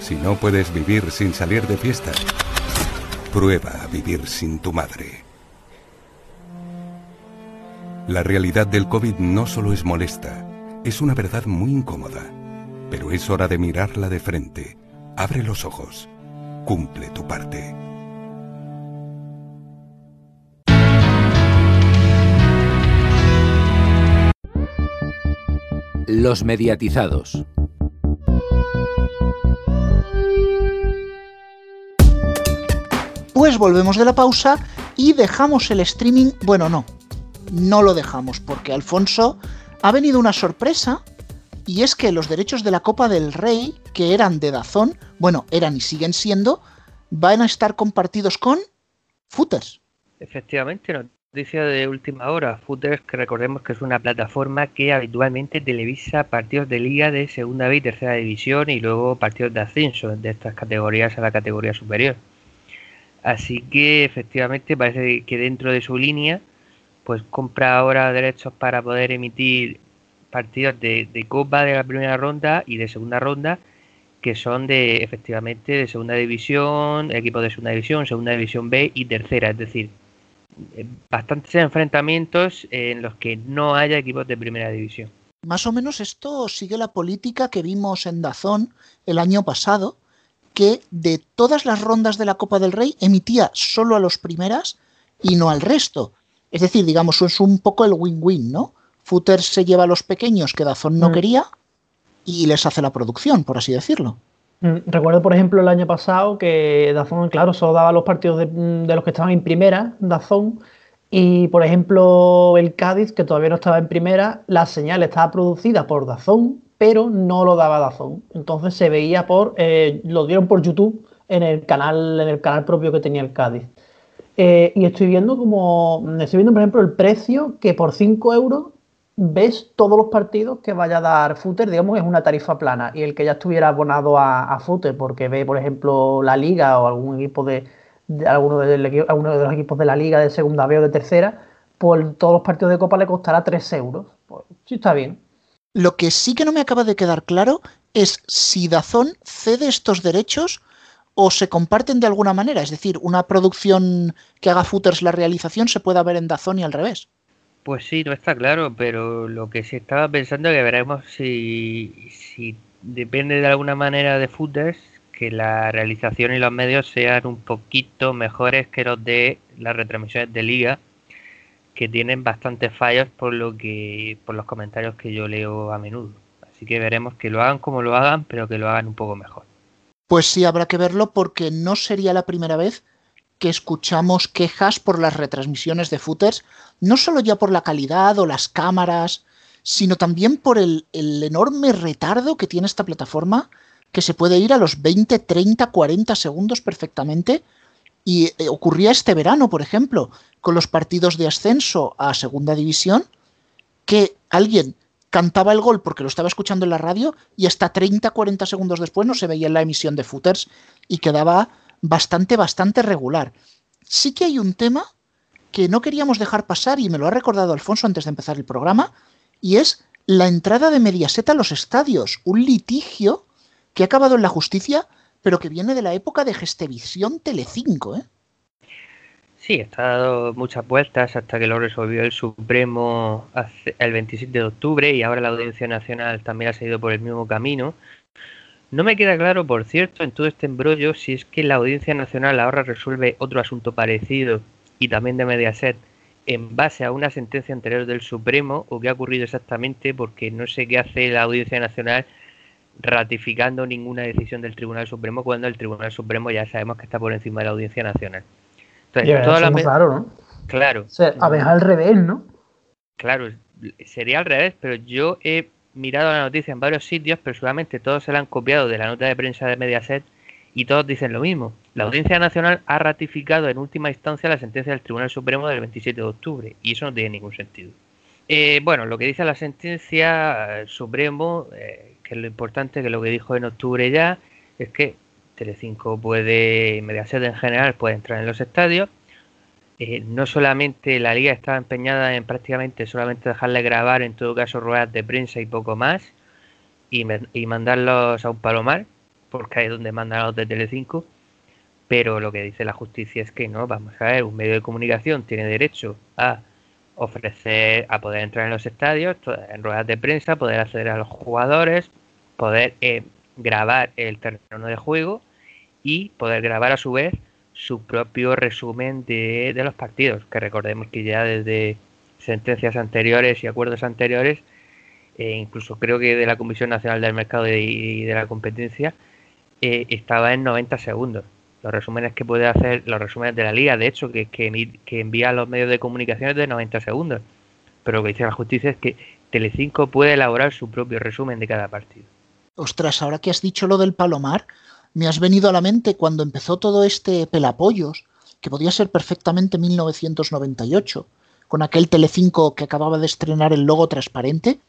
Si no puedes vivir sin salir de fiesta, prueba a vivir sin tu madre. La realidad del COVID no solo es molesta, Es una verdad muy incómoda, pero es hora de mirarla de frente. Abre los ojos. Cumple tu parte. Los mediatizados. Pues volvemos de la pausa y dejamos el streaming. Bueno, no, no lo dejamos porque Alfonso ha venido una sorpresa y es que los derechos de la Copa del Rey, que eran de Dazón, bueno, eran y siguen siendo, van a estar compartidos con Footers. Efectivamente, noticia de última hora. Footers, que recordemos que es una plataforma que habitualmente televisa partidos de liga de segunda y tercera división y luego partidos de ascenso de estas categorías a la categoría superior. Así que efectivamente parece que dentro de su línea, pues compra ahora derechos para poder emitir partidos de, Copa de la primera ronda y de segunda ronda que son de efectivamente de segunda división, equipos de segunda división, segunda división B y tercera, es decir, eh, bastantes enfrentamientos en los que no haya equipos de primera división. Más o menos esto sigue la política que vimos en Dazón el año pasado, que de todas las rondas de la Copa del Rey emitía solo a los primeras y no al resto. Es decir, digamos, es un poco el win-win, ¿no? Footer se lleva a los pequeños que Dazón no mm. quería y les hace la producción, por así decirlo. Mm, recuerdo, por ejemplo, el año pasado que Dazón, claro, solo daba los partidos mm, de, los que estaban en primera, Dazón, y por ejemplo el Cádiz, que todavía no estaba en primera, la señal estaba producida por Dazón, pero no lo daba Dazón. Entonces se veía por, eh, lo dieron por YouTube en el canal, en el canal propio que tenía el Cádiz. Eh, y estoy viendo como, estoy viendo por ejemplo el precio que por 5 euros ves todos los partidos que vaya a dar Footer, digamos, es una tarifa plana. Y el que ya estuviera abonado a, a Footer porque ve, por ejemplo, la liga o algún equipo de, alguno, de, los equipos de la liga de segunda B o de tercera, por todos los partidos de Copa le costará 3 euros. Pues sí está bien. Lo que sí que no me acaba de quedar claro es si Dazón cede estos derechos o se comparten de alguna manera. Es decir, una producción que haga Footers la realización se pueda ver en Dazón y al revés. Pues sí, no está claro, pero lo que se estaba pensando es que veremos si, si depende de alguna manera de footers que la realización y los medios sean un poquito mejores que los de las retransmisiones de liga que tienen bastantes fallos por lo que por los comentarios que yo leo a menudo. Así que veremos que lo hagan como lo hagan, pero que lo hagan un poco mejor. Pues sí, habrá que verlo porque no sería la primera vez que escuchamos quejas por las retransmisiones de footers, no solo ya por la calidad o las cámaras, sino también por el, enorme retardo que tiene esta plataforma, que se puede ir a los 20, 30, 40 segundos perfectamente. Y eh, ocurría este verano, por ejemplo, con los partidos de ascenso a segunda división, que alguien cantaba el gol porque lo estaba escuchando en la radio y hasta 30, 40 segundos después no se veía en la emisión de footers y quedaba bastante, bastante regular. Sí que hay un tema que no queríamos dejar pasar y me lo ha recordado Alfonso antes de empezar el programa, y es la entrada de Mediaset a los estadios, un litigio que ha acabado en la justicia, pero que viene de la época de Gestevisión Telecinco, ¿eh? Sí, ha dado muchas vueltas hasta que lo resolvió el Supremo el 27 de octubre y ahora la Audiencia Nacional también ha seguido por el mismo camino. No me queda claro, por cierto, en todo este embrollo, si es que la Audiencia Nacional ahora resuelve otro asunto parecido y también de Mediaset en base a una sentencia anterior del Supremo o qué ha ocurrido exactamente, porque no sé qué hace la Audiencia Nacional ratificando ninguna decisión del Tribunal Supremo cuando el Tribunal Supremo ya sabemos que está por encima de la Audiencia Nacional. Entonces, ¿no? Claro. a ver, al revés, ¿no? Claro, sería al revés, pero yo he mirado la noticia en varios sitios, pero solamente todos se la han copiado de la nota de prensa de Mediaset y todos dicen lo mismo. La Audiencia Nacional ha ratificado en última instancia la sentencia del Tribunal Supremo del 27 de octubre y eso no tiene ningún sentido. Eh, bueno, lo que dice la sentencia Supremo, eh, que es lo importante, que lo que dijo en octubre ya, es que Telecinco puede, Mediaset en general, puede entrar en los estadios. Eh, no solamente la liga estaba empeñada en prácticamente solamente dejarle grabar en todo caso ruedas de prensa y poco más y, mandarlos a un palomar porque ahí es donde mandan a los de Telecinco pero lo que dice la justicia es que no, vamos a ver, un medio de comunicación tiene derecho a ofrecer a poder entrar en los estadios, en ruedas de prensa, poder acceder a los jugadores, poder eh, grabar el terreno de juego y poder grabar a su vez su propio resumen de, los partidos, que recordemos que ya desde sentencias anteriores y acuerdos anteriores, e incluso creo que de la Comisión Nacional del Mercado y de la Competencia, eh, estaba en 90 segundos. Los resúmenes que puede hacer, los resúmenes de la liga, de hecho, que, que, que envía a los medios de comunicación es de 90 segundos. Pero lo que dice la justicia es que Telecinco puede elaborar su propio resumen de cada partido. Ostras, ahora que has dicho lo del Palomar, me has venido a la mente cuando empezó todo este pelapollos, que podía ser perfectamente 1998, con aquel Telecinco que acababa de estrenar el logo transparente,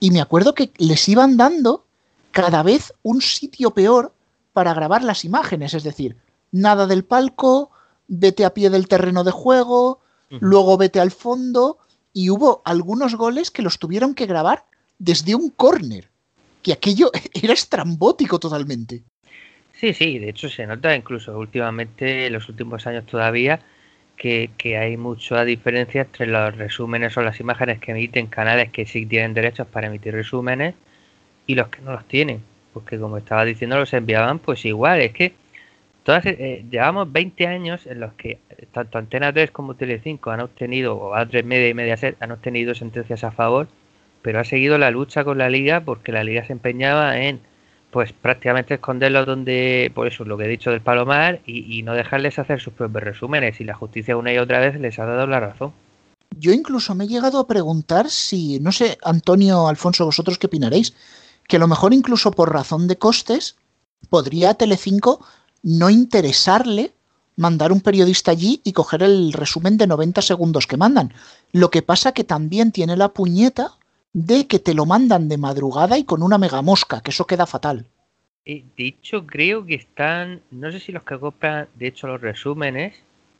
y me acuerdo que les iban dando cada vez un sitio peor para grabar las imágenes, es decir, nada del palco, vete a pie del terreno de juego, luego vete al fondo, y hubo algunos goles que los tuvieron que grabar desde un córner, que aquello era estrambótico totalmente. Sí, sí, de hecho se nota incluso últimamente, en los últimos años todavía, que, hay mucha diferencia entre los resúmenes o las imágenes que emiten canales que sí tienen derechos para emitir resúmenes y los que no los tienen. Porque como estaba diciendo, los enviaban pues igual. Es que todas eh, llevamos 20 años en los que tanto Antena 3 como Telecinco han obtenido, o A3 Media y Mediaset han obtenido sentencias a favor, pero ha seguido la lucha con la liga porque la liga se empeñaba en pues prácticamente esconderlo donde, por eso lo que he dicho del Palomar, y, no dejarles hacer sus propios resúmenes. Y la justicia una y otra vez les ha dado la razón. Yo incluso me he llegado a preguntar si, no sé, Antonio, Alfonso, vosotros qué opinaréis, que a lo mejor incluso por razón de costes, podría Telecinco no interesarle mandar un periodista allí y coger el resumen de 90 segundos que mandan. Lo que pasa que también tiene la puñeta de que te lo mandan de madrugada y con una mega mosca, que eso queda fatal. De hecho, creo que están, no sé si los que compran, de hecho, los resúmenes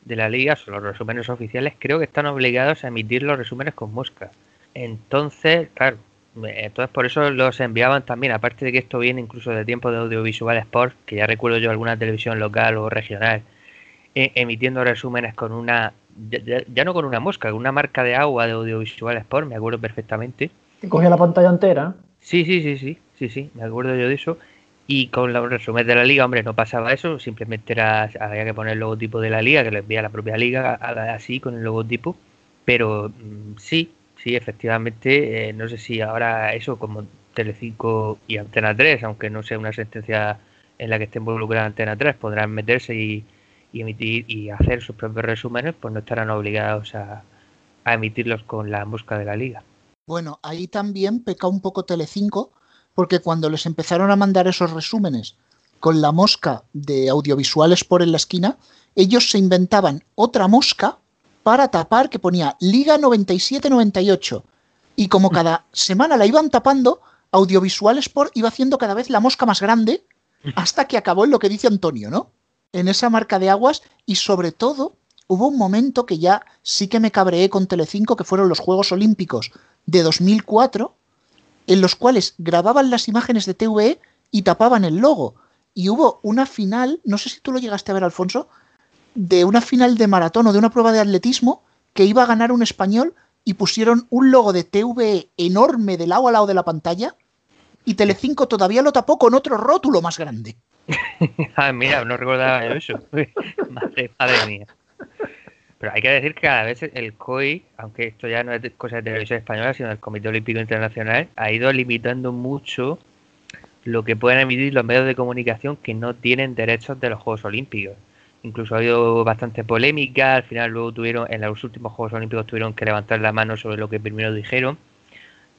de la liga, o los resúmenes oficiales, creo que están obligados a emitir los resúmenes con mosca. Entonces, claro, entonces por eso los enviaban también, aparte de que esto viene incluso de tiempo de audiovisual sport, que ya recuerdo yo alguna televisión local o regional, e, emitiendo resúmenes con una, ya, ya, no con una mosca, con una marca de agua de audiovisual sport, me acuerdo perfectamente cogía la pantalla entera. Sí, sí, sí, sí, sí, sí, me acuerdo yo de eso. Y con los resumen de la liga, hombre, no pasaba eso, simplemente era, había que poner el logotipo de la liga, que lo envía la propia liga, así, con el logotipo. Pero mm, sí, sí, efectivamente, eh, no sé si ahora eso como Telecinco y Antena 3, aunque no sea una sentencia en la que esté involucrada Antena 3, podrán meterse y, emitir y hacer sus propios resúmenes, pues no estarán obligados a, a emitirlos con la busca de la liga. Bueno, ahí también peca un poco Telecinco, porque cuando les empezaron a mandar esos resúmenes con la mosca de audiovisuales por en la esquina, ellos se inventaban otra mosca para tapar que ponía Liga 97-98. Y como cada semana la iban tapando, Audiovisuales por iba haciendo cada vez la mosca más grande hasta que acabó en lo que dice Antonio, ¿no? En esa marca de aguas y sobre todo hubo un momento que ya sí que me cabreé con Telecinco, que fueron los Juegos Olímpicos de 2004 en los cuales grababan las imágenes de TVE y tapaban el logo. Y hubo una final, no sé si tú lo llegaste a ver, Alfonso, de una final de maratón o de una prueba de atletismo que iba a ganar un español y pusieron un logo de TVE enorme de lado a lado de la pantalla y Telecinco todavía lo tapó con otro rótulo más grande. ah, mira, no recordaba eso. madre, madre mía. Pero hay que decir que cada vez el COI, aunque esto ya no es cosa de televisión española, sino del Comité Olímpico Internacional, ha ido limitando mucho lo que pueden emitir los medios de comunicación que no tienen derechos de los Juegos Olímpicos. Incluso ha habido bastante polémica, al final luego tuvieron, en los últimos Juegos Olímpicos tuvieron que levantar la mano sobre lo que primero dijeron,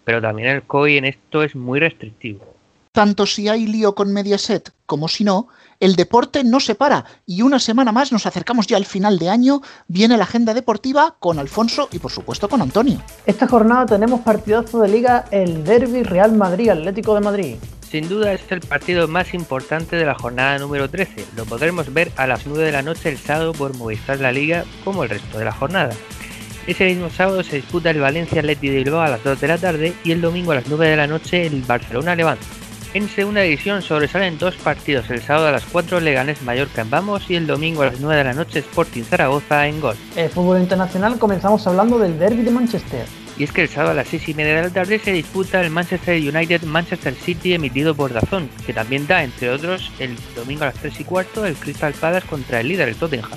pero también el COI en esto es muy restrictivo. Tanto si hay lío con Mediaset como si no, el deporte no se para y una semana más nos acercamos ya al final de año, viene la agenda deportiva con Alfonso y por supuesto con Antonio. Esta jornada tenemos partidazo de liga el Derby Real Madrid Atlético de Madrid. Sin duda es el partido más importante de la jornada número 13. Lo podremos ver a las 9 de la noche el sábado por Movistar La Liga como el resto de la jornada. Ese mismo sábado se disputa el Valencia Atleti de Bilbao a las 2 de la tarde y el domingo a las 9 de la noche el Barcelona Levante. En segunda división sobresalen dos partidos, el sábado a las 4 Leganés Mallorca en Vamos y el domingo a las 9 de la noche Sporting Zaragoza en Gol. El fútbol internacional comenzamos hablando del derby de Manchester. Y es que el sábado a las 6 y media de la tarde se disputa el Manchester United Manchester City emitido por Dazón, que también da, entre otros, el domingo a las 3 y cuarto el Crystal Palace contra el líder, el Tottenham.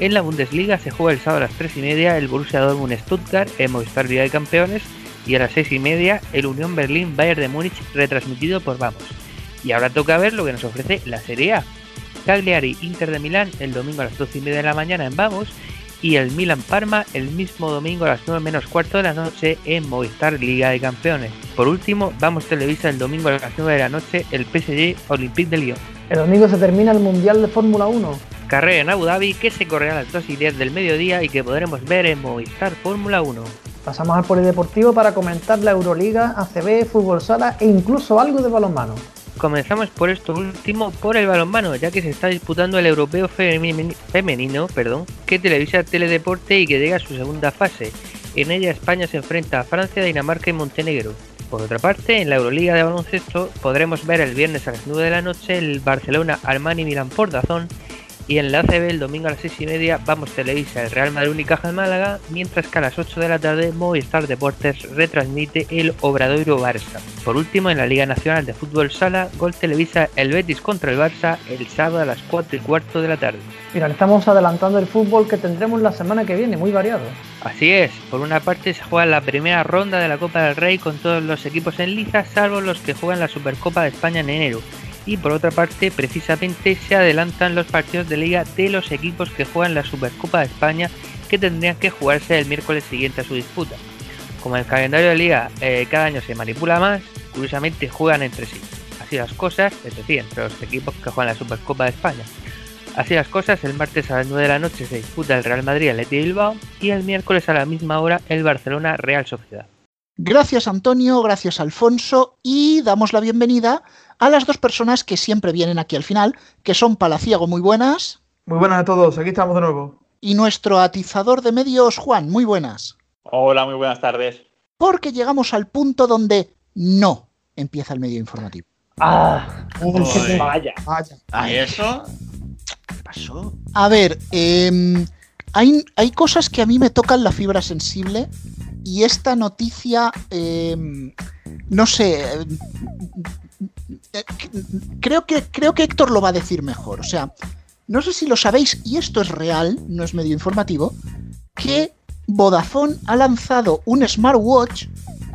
En la Bundesliga se juega el sábado a las 3 y media el Borussia Dortmund Stuttgart en Movistar Liga de Campeones y a las 6 y media el Unión Berlín Bayern de Múnich retransmitido por Vamos. Y ahora toca ver lo que nos ofrece la Serie A. Cagliari Inter de Milán el domingo a las 12 y media de la mañana en Vamos y el Milan Parma el mismo domingo a las 9 menos cuarto de la noche en Movistar Liga de Campeones. Por último, Vamos Televisa el domingo a las 9 de la noche el PSG Olympique de Lyon. El domingo se termina el Mundial de Fórmula 1. Carrera en Abu Dhabi que se correrá a las 2 y 10 del mediodía y que podremos ver en Movistar Fórmula 1. Pasamos al polideportivo para comentar la Euroliga, ACB, fútbol sala e incluso algo de balonmano. Comenzamos por esto último por el balonmano, ya que se está disputando el europeo femenino, perdón, que televisa Teledeporte y que llega a su segunda fase. En ella España se enfrenta a Francia, Dinamarca y Montenegro. Por otra parte, en la Euroliga de baloncesto podremos ver el viernes a las 9 de la noche el Barcelona Armani Milan por Dazón y en la ACB el domingo a las 6 y media vamos Televisa el Real Madrid Unicaja de Málaga, mientras que a las 8 de la tarde Movistar Deportes retransmite el Obradoiro Barça. Por último, en la Liga Nacional de Fútbol Sala, Gol Televisa el Betis contra el Barça el sábado a las 4 y cuarto de la tarde. Mira, estamos adelantando el fútbol que tendremos la semana que viene, muy variado. Así es, por una parte se juega la primera ronda de la Copa del Rey con todos los equipos en liza, salvo los que juegan la Supercopa de España en enero y por otra parte precisamente se adelantan los partidos de liga de los equipos que juegan la Supercopa de España que tendrían que jugarse el miércoles siguiente a su disputa. Como el calendario de liga eh, cada año se manipula más, curiosamente juegan entre sí. Así las cosas, es decir, entre los equipos que juegan la Supercopa de España. Así las cosas, el martes a las 9 de la noche se disputa el Real Madrid al Bilbao y el miércoles a la misma hora el Barcelona Real Sociedad. Gracias Antonio, gracias Alfonso y damos la bienvenida a las dos personas que siempre vienen aquí al final, que son Palaciego, muy buenas. Muy buenas a todos, aquí estamos de nuevo. Y nuestro atizador de medios, Juan, muy buenas. Hola, muy buenas tardes. Porque llegamos al punto donde no empieza el medio informativo. Ah, vaya. Vaya. ¿Y eso? ¿Qué pasó? A ver, eh, hay, hay, cosas que a mí me tocan la fibra sensible y esta noticia, eh, no sé, eh, creo que, creo que Héctor lo va a decir mejor. O sea, no sé si lo sabéis, y esto es real, no es medio informativo, que Vodafone ha lanzado un smartwatch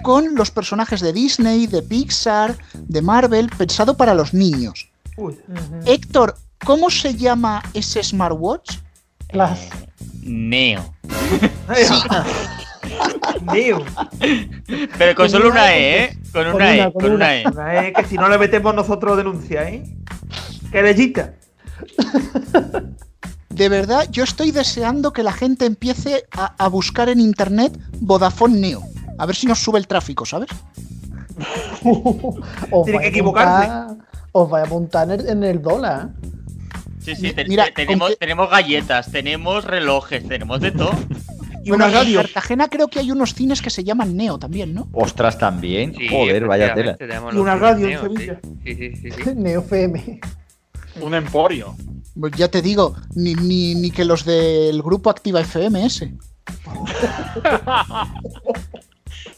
con los personajes de Disney, de Pixar, de Marvel, pensado para los niños. Uy. Héctor, ¿cómo se llama ese smartwatch? Las... Neo. Neo. Pero con solo una E, ¿eh? Con Con una E, con con una. una E. Una, eh, que si no le metemos nosotros denuncia, ¿eh? ¡Qué bellita! De verdad, yo estoy deseando que la gente empiece a, a buscar en internet Vodafone Neo. A ver si nos sube el tráfico, ¿sabes? Tiene que equivocarse. apuntar- Os vais a apuntar en el, en el dólar. Sí, sí, te- Mira, te- tenemos, con que- tenemos galletas, tenemos relojes, tenemos de todo. Y una en radio. Cartagena creo que hay unos cines que se llaman Neo también, ¿no? Ostras, también. Sí, Joder, vaya tela. Y una radio en Neo, sí. Sevilla. Sí, sí, sí, sí. Neo FM. Un emporio. Pues ya te digo, ni, ni, ni que los del grupo Activa FM ese.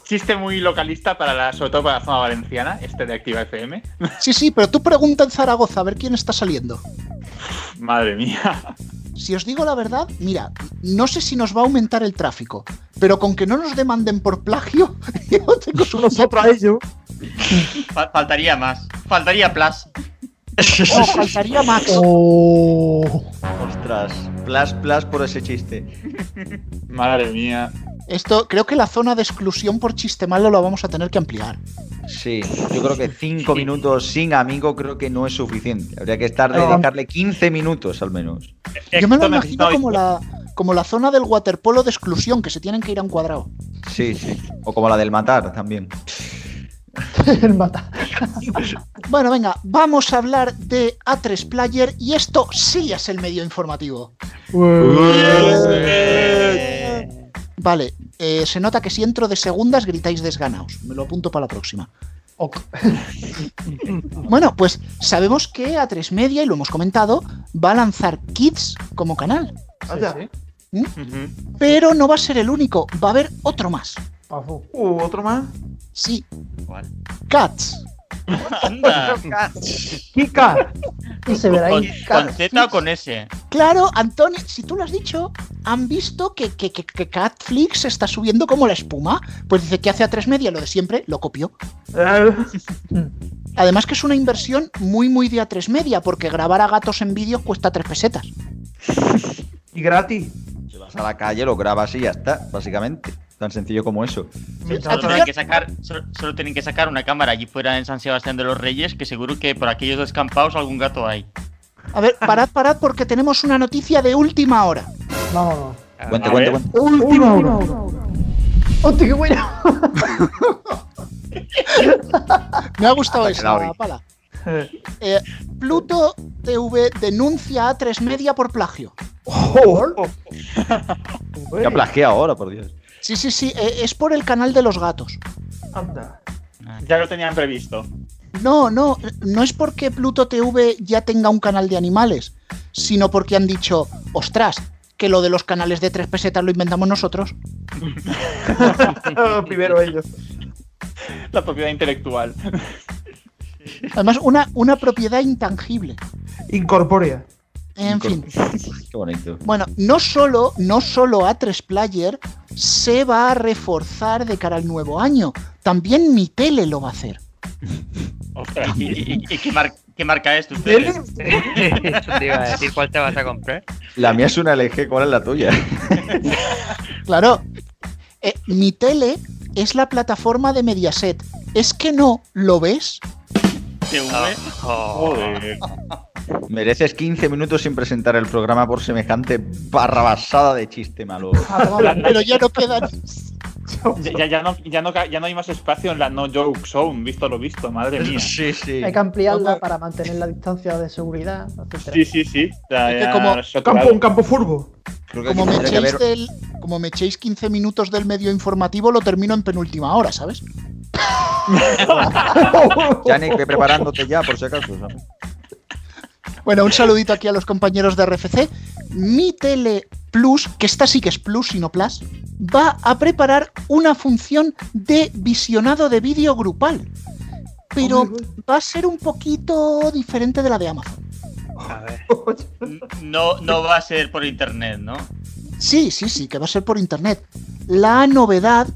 Chiste muy localista para la, sobre todo para la zona valenciana, este de Activa FM. Sí, sí, pero tú pregunta en Zaragoza a ver quién está saliendo. Madre mía. Si os digo la verdad, mira, no sé si nos va a aumentar el tráfico, pero con que no nos demanden por plagio, yo tengo Nosotros a ellos. Fa- faltaría más. Faltaría plus. Oh, faltaría Max. Oh. Ostras, plus, plus por ese chiste. Madre mía. Esto, creo que la zona de exclusión por chiste malo lo vamos a tener que ampliar. Sí, yo creo que 5 Sí. minutos sin amigo creo que no es suficiente. Habría que estar dedicarle 15 minutos al menos. Yo me lo imagino como la, como la zona del waterpolo de exclusión, que se tienen que ir a un cuadrado. Sí, sí. O como la del matar también. el mata. Bueno, venga, vamos a hablar de A3 Player y esto sí es el medio informativo. Vale, eh, se nota que si entro de segundas gritáis desganaos. Me lo apunto para la próxima. Ok. Bueno, pues sabemos que A3 Media, y lo hemos comentado, va a lanzar Kids como canal. ¿Mm? Pero no va a ser el único, va a haber otro más. Uh, otro más. Sí, ¿Cuál? Cats. Anda. Kika. Y se verá ¿Con, ahí. con Z o con S? Claro, Antonio, si tú lo has dicho, han visto que, que, que, que Catflix se está subiendo como la espuma. Pues dice que hace A3 Media lo de siempre, lo copió. Eh, Además que es una inversión muy muy de A3 Media, porque grabar a gatos en vídeo cuesta 3 pesetas. y gratis. Te vas a la calle, lo grabas y ya está, básicamente. Tan sencillo como eso. Solo tienen, que sacar, solo, solo tienen que sacar una cámara allí fuera en San Sebastián de los Reyes, que seguro que por aquellos descampados algún gato hay. A ver, parad, parad, porque tenemos una noticia de última hora. Vámonos. Cuente, A cuente, ver. cuente. Última hora. ¡Hostia, qué bueno! Me ha gustado Ha esa pala. Eh, Pluto TV denuncia a A3 Media por plagio. Ya plagiado ahora, por Dios. Sí, sí, sí, eh, es por el canal de los gatos. Anda. Ya lo tenían previsto. No, no, no es porque Pluto TV ya tenga un canal de animales, sino porque han dicho, ostras, que lo de los canales de tres pesetas lo inventamos nosotros. Primero ellos. La propiedad intelectual. Además, una, una propiedad intangible. Incorpórea. En fin. Qué bonito. Bueno, no solo, no solo A3 Player se va a reforzar de cara al nuevo año, también mi tele lo va a hacer. Ostras, ¿Y, y- y- y qué, mar- qué marca es tu tele? Eso te iba a decir cuál te vas a comprar. La mía es una LG, ¿cuál es la tuya? Claro, eh, mi tele es la plataforma de Mediaset. Es que no, ¿lo ves? TV. Oh, Joder. Mereces 15 minutos sin presentar el programa por semejante barrabasada de chiste malo. Pero ya no quedan. Ya, no, ya, no, ca- ya no hay más espacio en la no joke zone, visto lo visto, madre mía. Sí, sí. Hay que ampliarla para mantener la distancia de seguridad. Sí, sí, sí. Ya- Es que como-. Campo, un campo furbo. Creo que Como aquí me, tendría que echéis haber- del, como me echéis 15 minutos del medio informativo, lo termino en penúltima hora, ¿sabes? Yannick, ve preparándote ya, por si acaso. ¿sabes? Bueno, un saludito aquí a los compañeros de RFC. Mi Tele Plus, que esta sí que es Plus y no Plus, va a preparar una función de visionado de vídeo grupal. Pero va a ser un poquito diferente de la de Amazon. a ver. No, no va a ser por internet, ¿no? Sí, sí, sí, que va a ser por internet. La novedad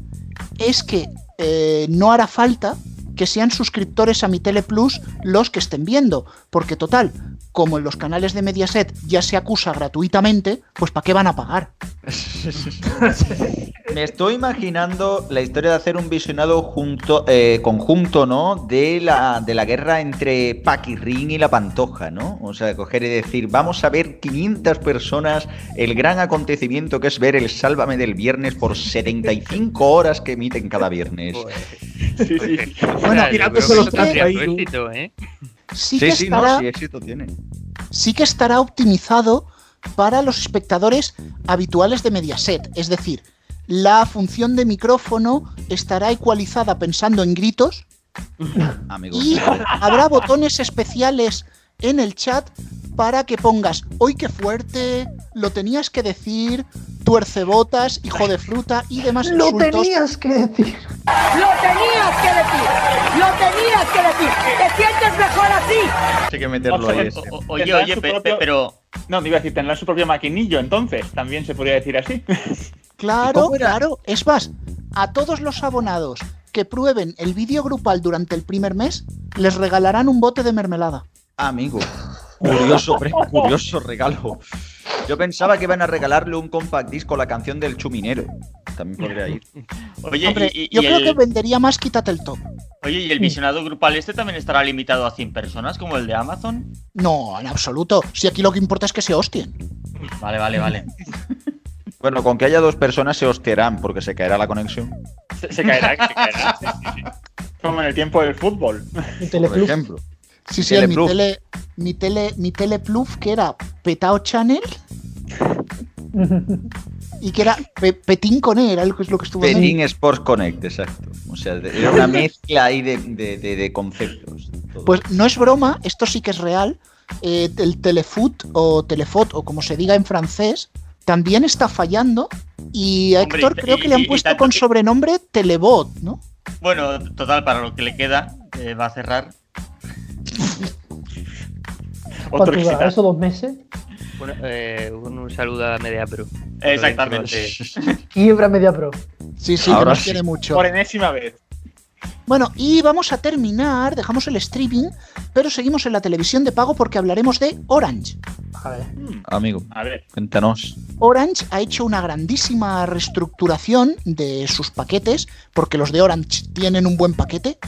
es que eh, no hará falta que sean suscriptores a mi Tele Plus los que estén viendo, porque total, como en los canales de Mediaset ya se acusa gratuitamente, pues ¿para qué van a pagar? Me estoy imaginando la historia de hacer un visionado junto, eh, conjunto, ¿no? De la, de la guerra entre Paquirrín y la Pantoja, ¿no? O sea, coger y decir, vamos a ver 500 personas, el gran acontecimiento que es ver el Sálvame del viernes por 75 horas que emiten cada viernes. Sí, sí. Bueno, los ahí, tú. éxito, ¿eh? Sí, Sí, que sí, estará, no, sí, éxito tiene. sí que estará optimizado para los espectadores habituales de Mediaset. Es decir, la función de micrófono estará ecualizada pensando en gritos Amigos. y habrá botones especiales en el chat para que pongas, hoy qué fuerte, lo tenías que decir, tuercebotas, hijo de fruta y demás Lo insultos. tenías que decir. Lo tenías que decir, lo tenías que decir, te sientes mejor así. Hay que meterlo O sea, ahí. O- oye, oye, pe- propio- pero No, te iba a decir, tendrán su propio maquinillo, entonces, también se podría decir así. Claro, claro. Es más, a todos los abonados que prueben el vídeo grupal durante el primer mes, les regalarán un bote de mermelada. Amigo. Curioso, curioso regalo. Yo pensaba que iban a regalarle un compact disc con la canción del chuminero. También podría ir. Oye, Hombre, y, y- yo y creo el, que vendería más quítate el top. oye, ¿y el visionado grupal este también estará limitado a 100 personas como el de Amazon? No, en absoluto. Si aquí lo que importa es que se hostien. Vale, vale, vale. Bueno, con que haya dos personas se hostiarán porque se caerá la conexión. Se, se caerá, se caerá. sí, sí, sí. Como en el tiempo del fútbol. Por ejemplo. Sí, sí, mi Telepluf. tele, mi tele, mi telepluf, que era Petao Channel, Y que era Pe- Petín con E, era lo que es lo que estuvo Benin Sports Connect, exacto. O sea, era una mezcla ahí de, de- de- de conceptos. todo. Pues no es broma, esto sí que es real. eh, el Telefoot o Telefot o como se diga en francés también está fallando y a Hombre, Héctor y- creo que le han puesto tanto con sobrenombre Telebot, ¿no? Bueno, total, para lo que le queda, eh, va a cerrar. ¿Cuánto dura eso? ¿Dos meses? Un, eh, un, saludo a Media Pro. Exactamente. Quiebra Media Pro. Sí, sí, Ahora que nos sí. quiere mucho. Por enésima vez. Bueno, y vamos a terminar, dejamos el streaming, pero seguimos en la televisión de pago porque hablaremos de Orange. A ver. Amigo, A ver. cuéntanos. Orange ha hecho una grandísima reestructuración de sus paquetes, porque los de Orange tienen un buen paquete,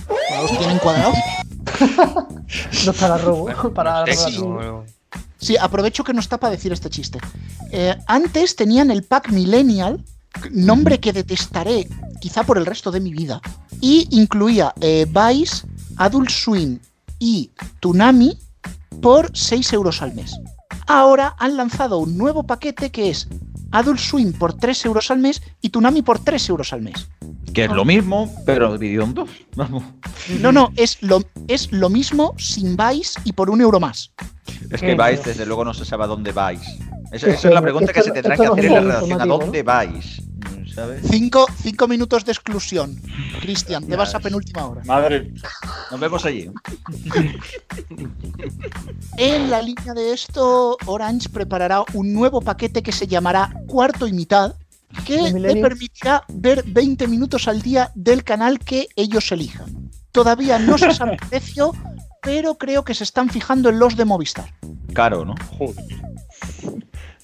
los tienen cuadrados. No para robo. para sé, robar. sí. aprovecho que no está para decir este chiste. Eh, antes tenían el pack Millennial, nombre que detestaré quizá por el resto de mi vida, y incluía eh, Vice, Adult Swim y Toonami por 6 euros al mes. Ahora han lanzado un nuevo paquete que es Adult Swim por 3 euros al mes y Toonami por 3 euros al mes. Que es lo mismo, pero dividido en dos. Vamos. No, no, es lo, es lo mismo sin Vice y por un euro más. Es que vais, desde luego no se sabe a dónde vais. Esa, Es esa es la pregunta que se tendrá que hacer en la muy redacción. ¿A dónde vais? ¿Sabes? Cinco, cinco minutos de exclusión. Cristian, te vas a penúltima hora. Madre. Nos vemos allí. En la línea de esto, Orange preparará un nuevo paquete que se llamará Cuarto y Mitad, que ¿De te permitirá ver 20 minutos al día del canal que ellos elijan. Todavía no se sabe el precio, pero creo que se están fijando en los de Movistar. Caro, ¿no? Joder.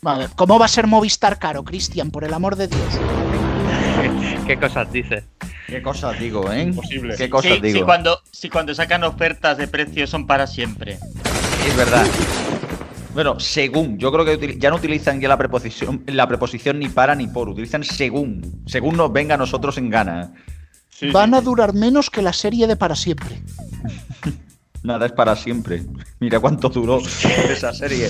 Vale, ¿cómo va a ser Movistar caro, Cristian? Por el amor de Dios. ¿Qué cosas dices? ¿Qué cosas digo, eh? Imposible. ¿Qué cosas Sí, digo? sí, cuando, sí, cuando sacan ofertas de precios son para siempre. Es verdad. Bueno, según. Yo creo que ya no utilizan ya la preposición, la preposición ni para ni por. Utilizan según. Según nos venga a nosotros en gana. Sí, Van sí. a durar menos que la serie de Para Siempre. Nada es para siempre. Mira cuánto duró esa serie.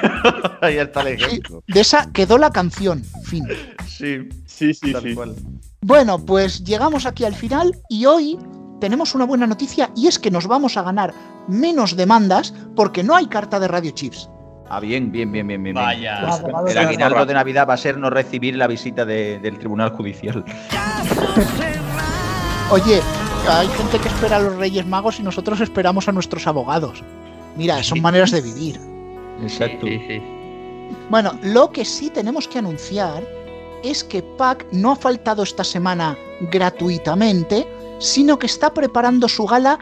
Ahí está el ejemplo. De esa quedó la canción. Fin. Sí, Sí, sí, tal sí. cual. Bueno, pues llegamos aquí al final y hoy tenemos una buena noticia y es que nos vamos a ganar menos demandas porque no hay carta de radio chips. Ah, bien, bien, bien, bien, bien. Vaya. Abogados El aguinaldo de Navidad va a ser no recibir la visita de- del Tribunal Judicial. Oye, hay gente que espera a los Reyes Magos y nosotros esperamos a nuestros abogados. Mira, son maneras de vivir. Exacto. Bueno, lo que sí tenemos que anunciar es que PAC no ha faltado esta semana gratuitamente, sino que está preparando su gala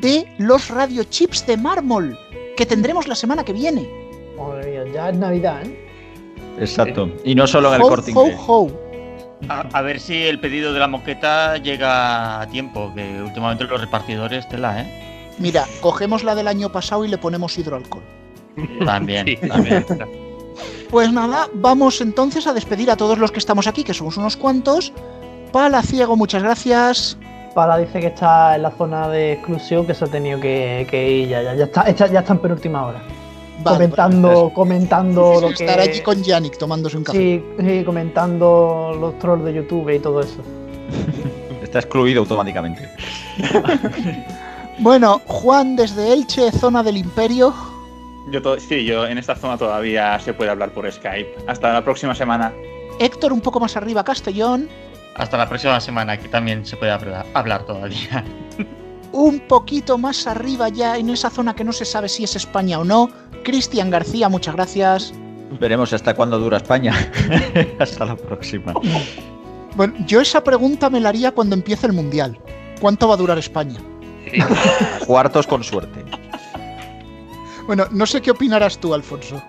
de los radiochips de mármol, que tendremos la semana que viene. Madre mía, ya es Navidad, ¿eh? Exacto. Y no solo en el Ho, corte ho, inglés. ho. A, a ver si el pedido de la moqueta llega a tiempo, que últimamente los repartidores tela, ¿eh? Mira, cogemos la del año pasado y le ponemos hidroalcohol. También, Sí, también. Pues nada, vamos entonces a despedir a todos los que estamos aquí, que somos unos cuantos. Palaciego, muchas gracias. Para dice que está en la zona de exclusión, que se ha tenido que, que ir ya, ya, ya está, está- ya está en penúltima hora. Vale, comentando, comentando lo que. Estar allí con Yannick tomándose un café. Sí, sí, comentando los trolls de YouTube y todo eso. Está excluido automáticamente. Bueno, Juan desde Elche, zona del Imperio. Yo to- sí, yo en esta zona todavía se puede hablar por Skype. Hasta la próxima semana. Héctor, un poco más arriba, Castellón. Hasta la próxima semana, que también se puede hablar, hablar todavía. Un poquito más arriba ya, en esa zona que no se sabe si es España o no. Cristian García, muchas gracias. Veremos hasta cuándo dura España. hasta la próxima. Bueno, yo esa pregunta me la haría cuando empiece el Mundial. ¿Cuánto va a durar España? Sí. Cuartos con suerte. Bueno, no sé qué opinarás tú, Alfonso.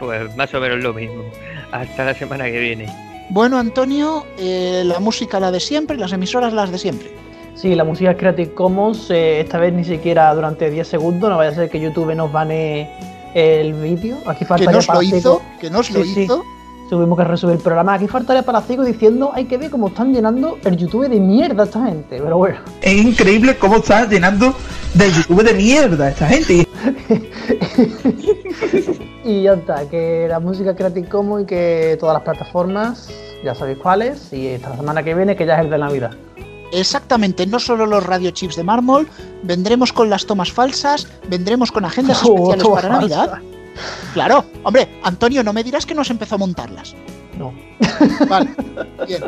Pues más o menos lo mismo. Hasta la semana que viene. Bueno, Antonio, eh, la música la de siempre, las emisoras las de siempre. Sí, la música es Creative Commons, eh, esta vez ni siquiera durante 10 segundos, no vaya a ser que YouTube nos bane el vídeo. Aquí falta Que nos lo hizo, que nos lo Sí, sí. hizo. tuvimos que resubir el programa. Aquí faltaría para ciego diciendo, hay que ver cómo están llenando el YouTube de mierda esta gente. Pero bueno. Es increíble cómo está llenando de YouTube de mierda esta gente. y ya está, que la música Creative Commons y que todas las plataformas, ya sabéis cuáles, y esta semana que viene, que ya es el de Navidad. Exactamente, no solo los radio chips de mármol, vendremos con las tomas falsas, vendremos con agendas especiales Oh, para falsa. Navidad. Claro, hombre, Antonio, no me dirás que no has empezado a montarlas. No. Vale, bien.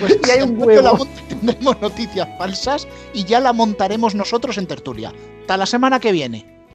Pues Y hay un la huevo. monta, tendremos noticias falsas y ya la montaremos nosotros en tertulia. Hasta la semana que viene.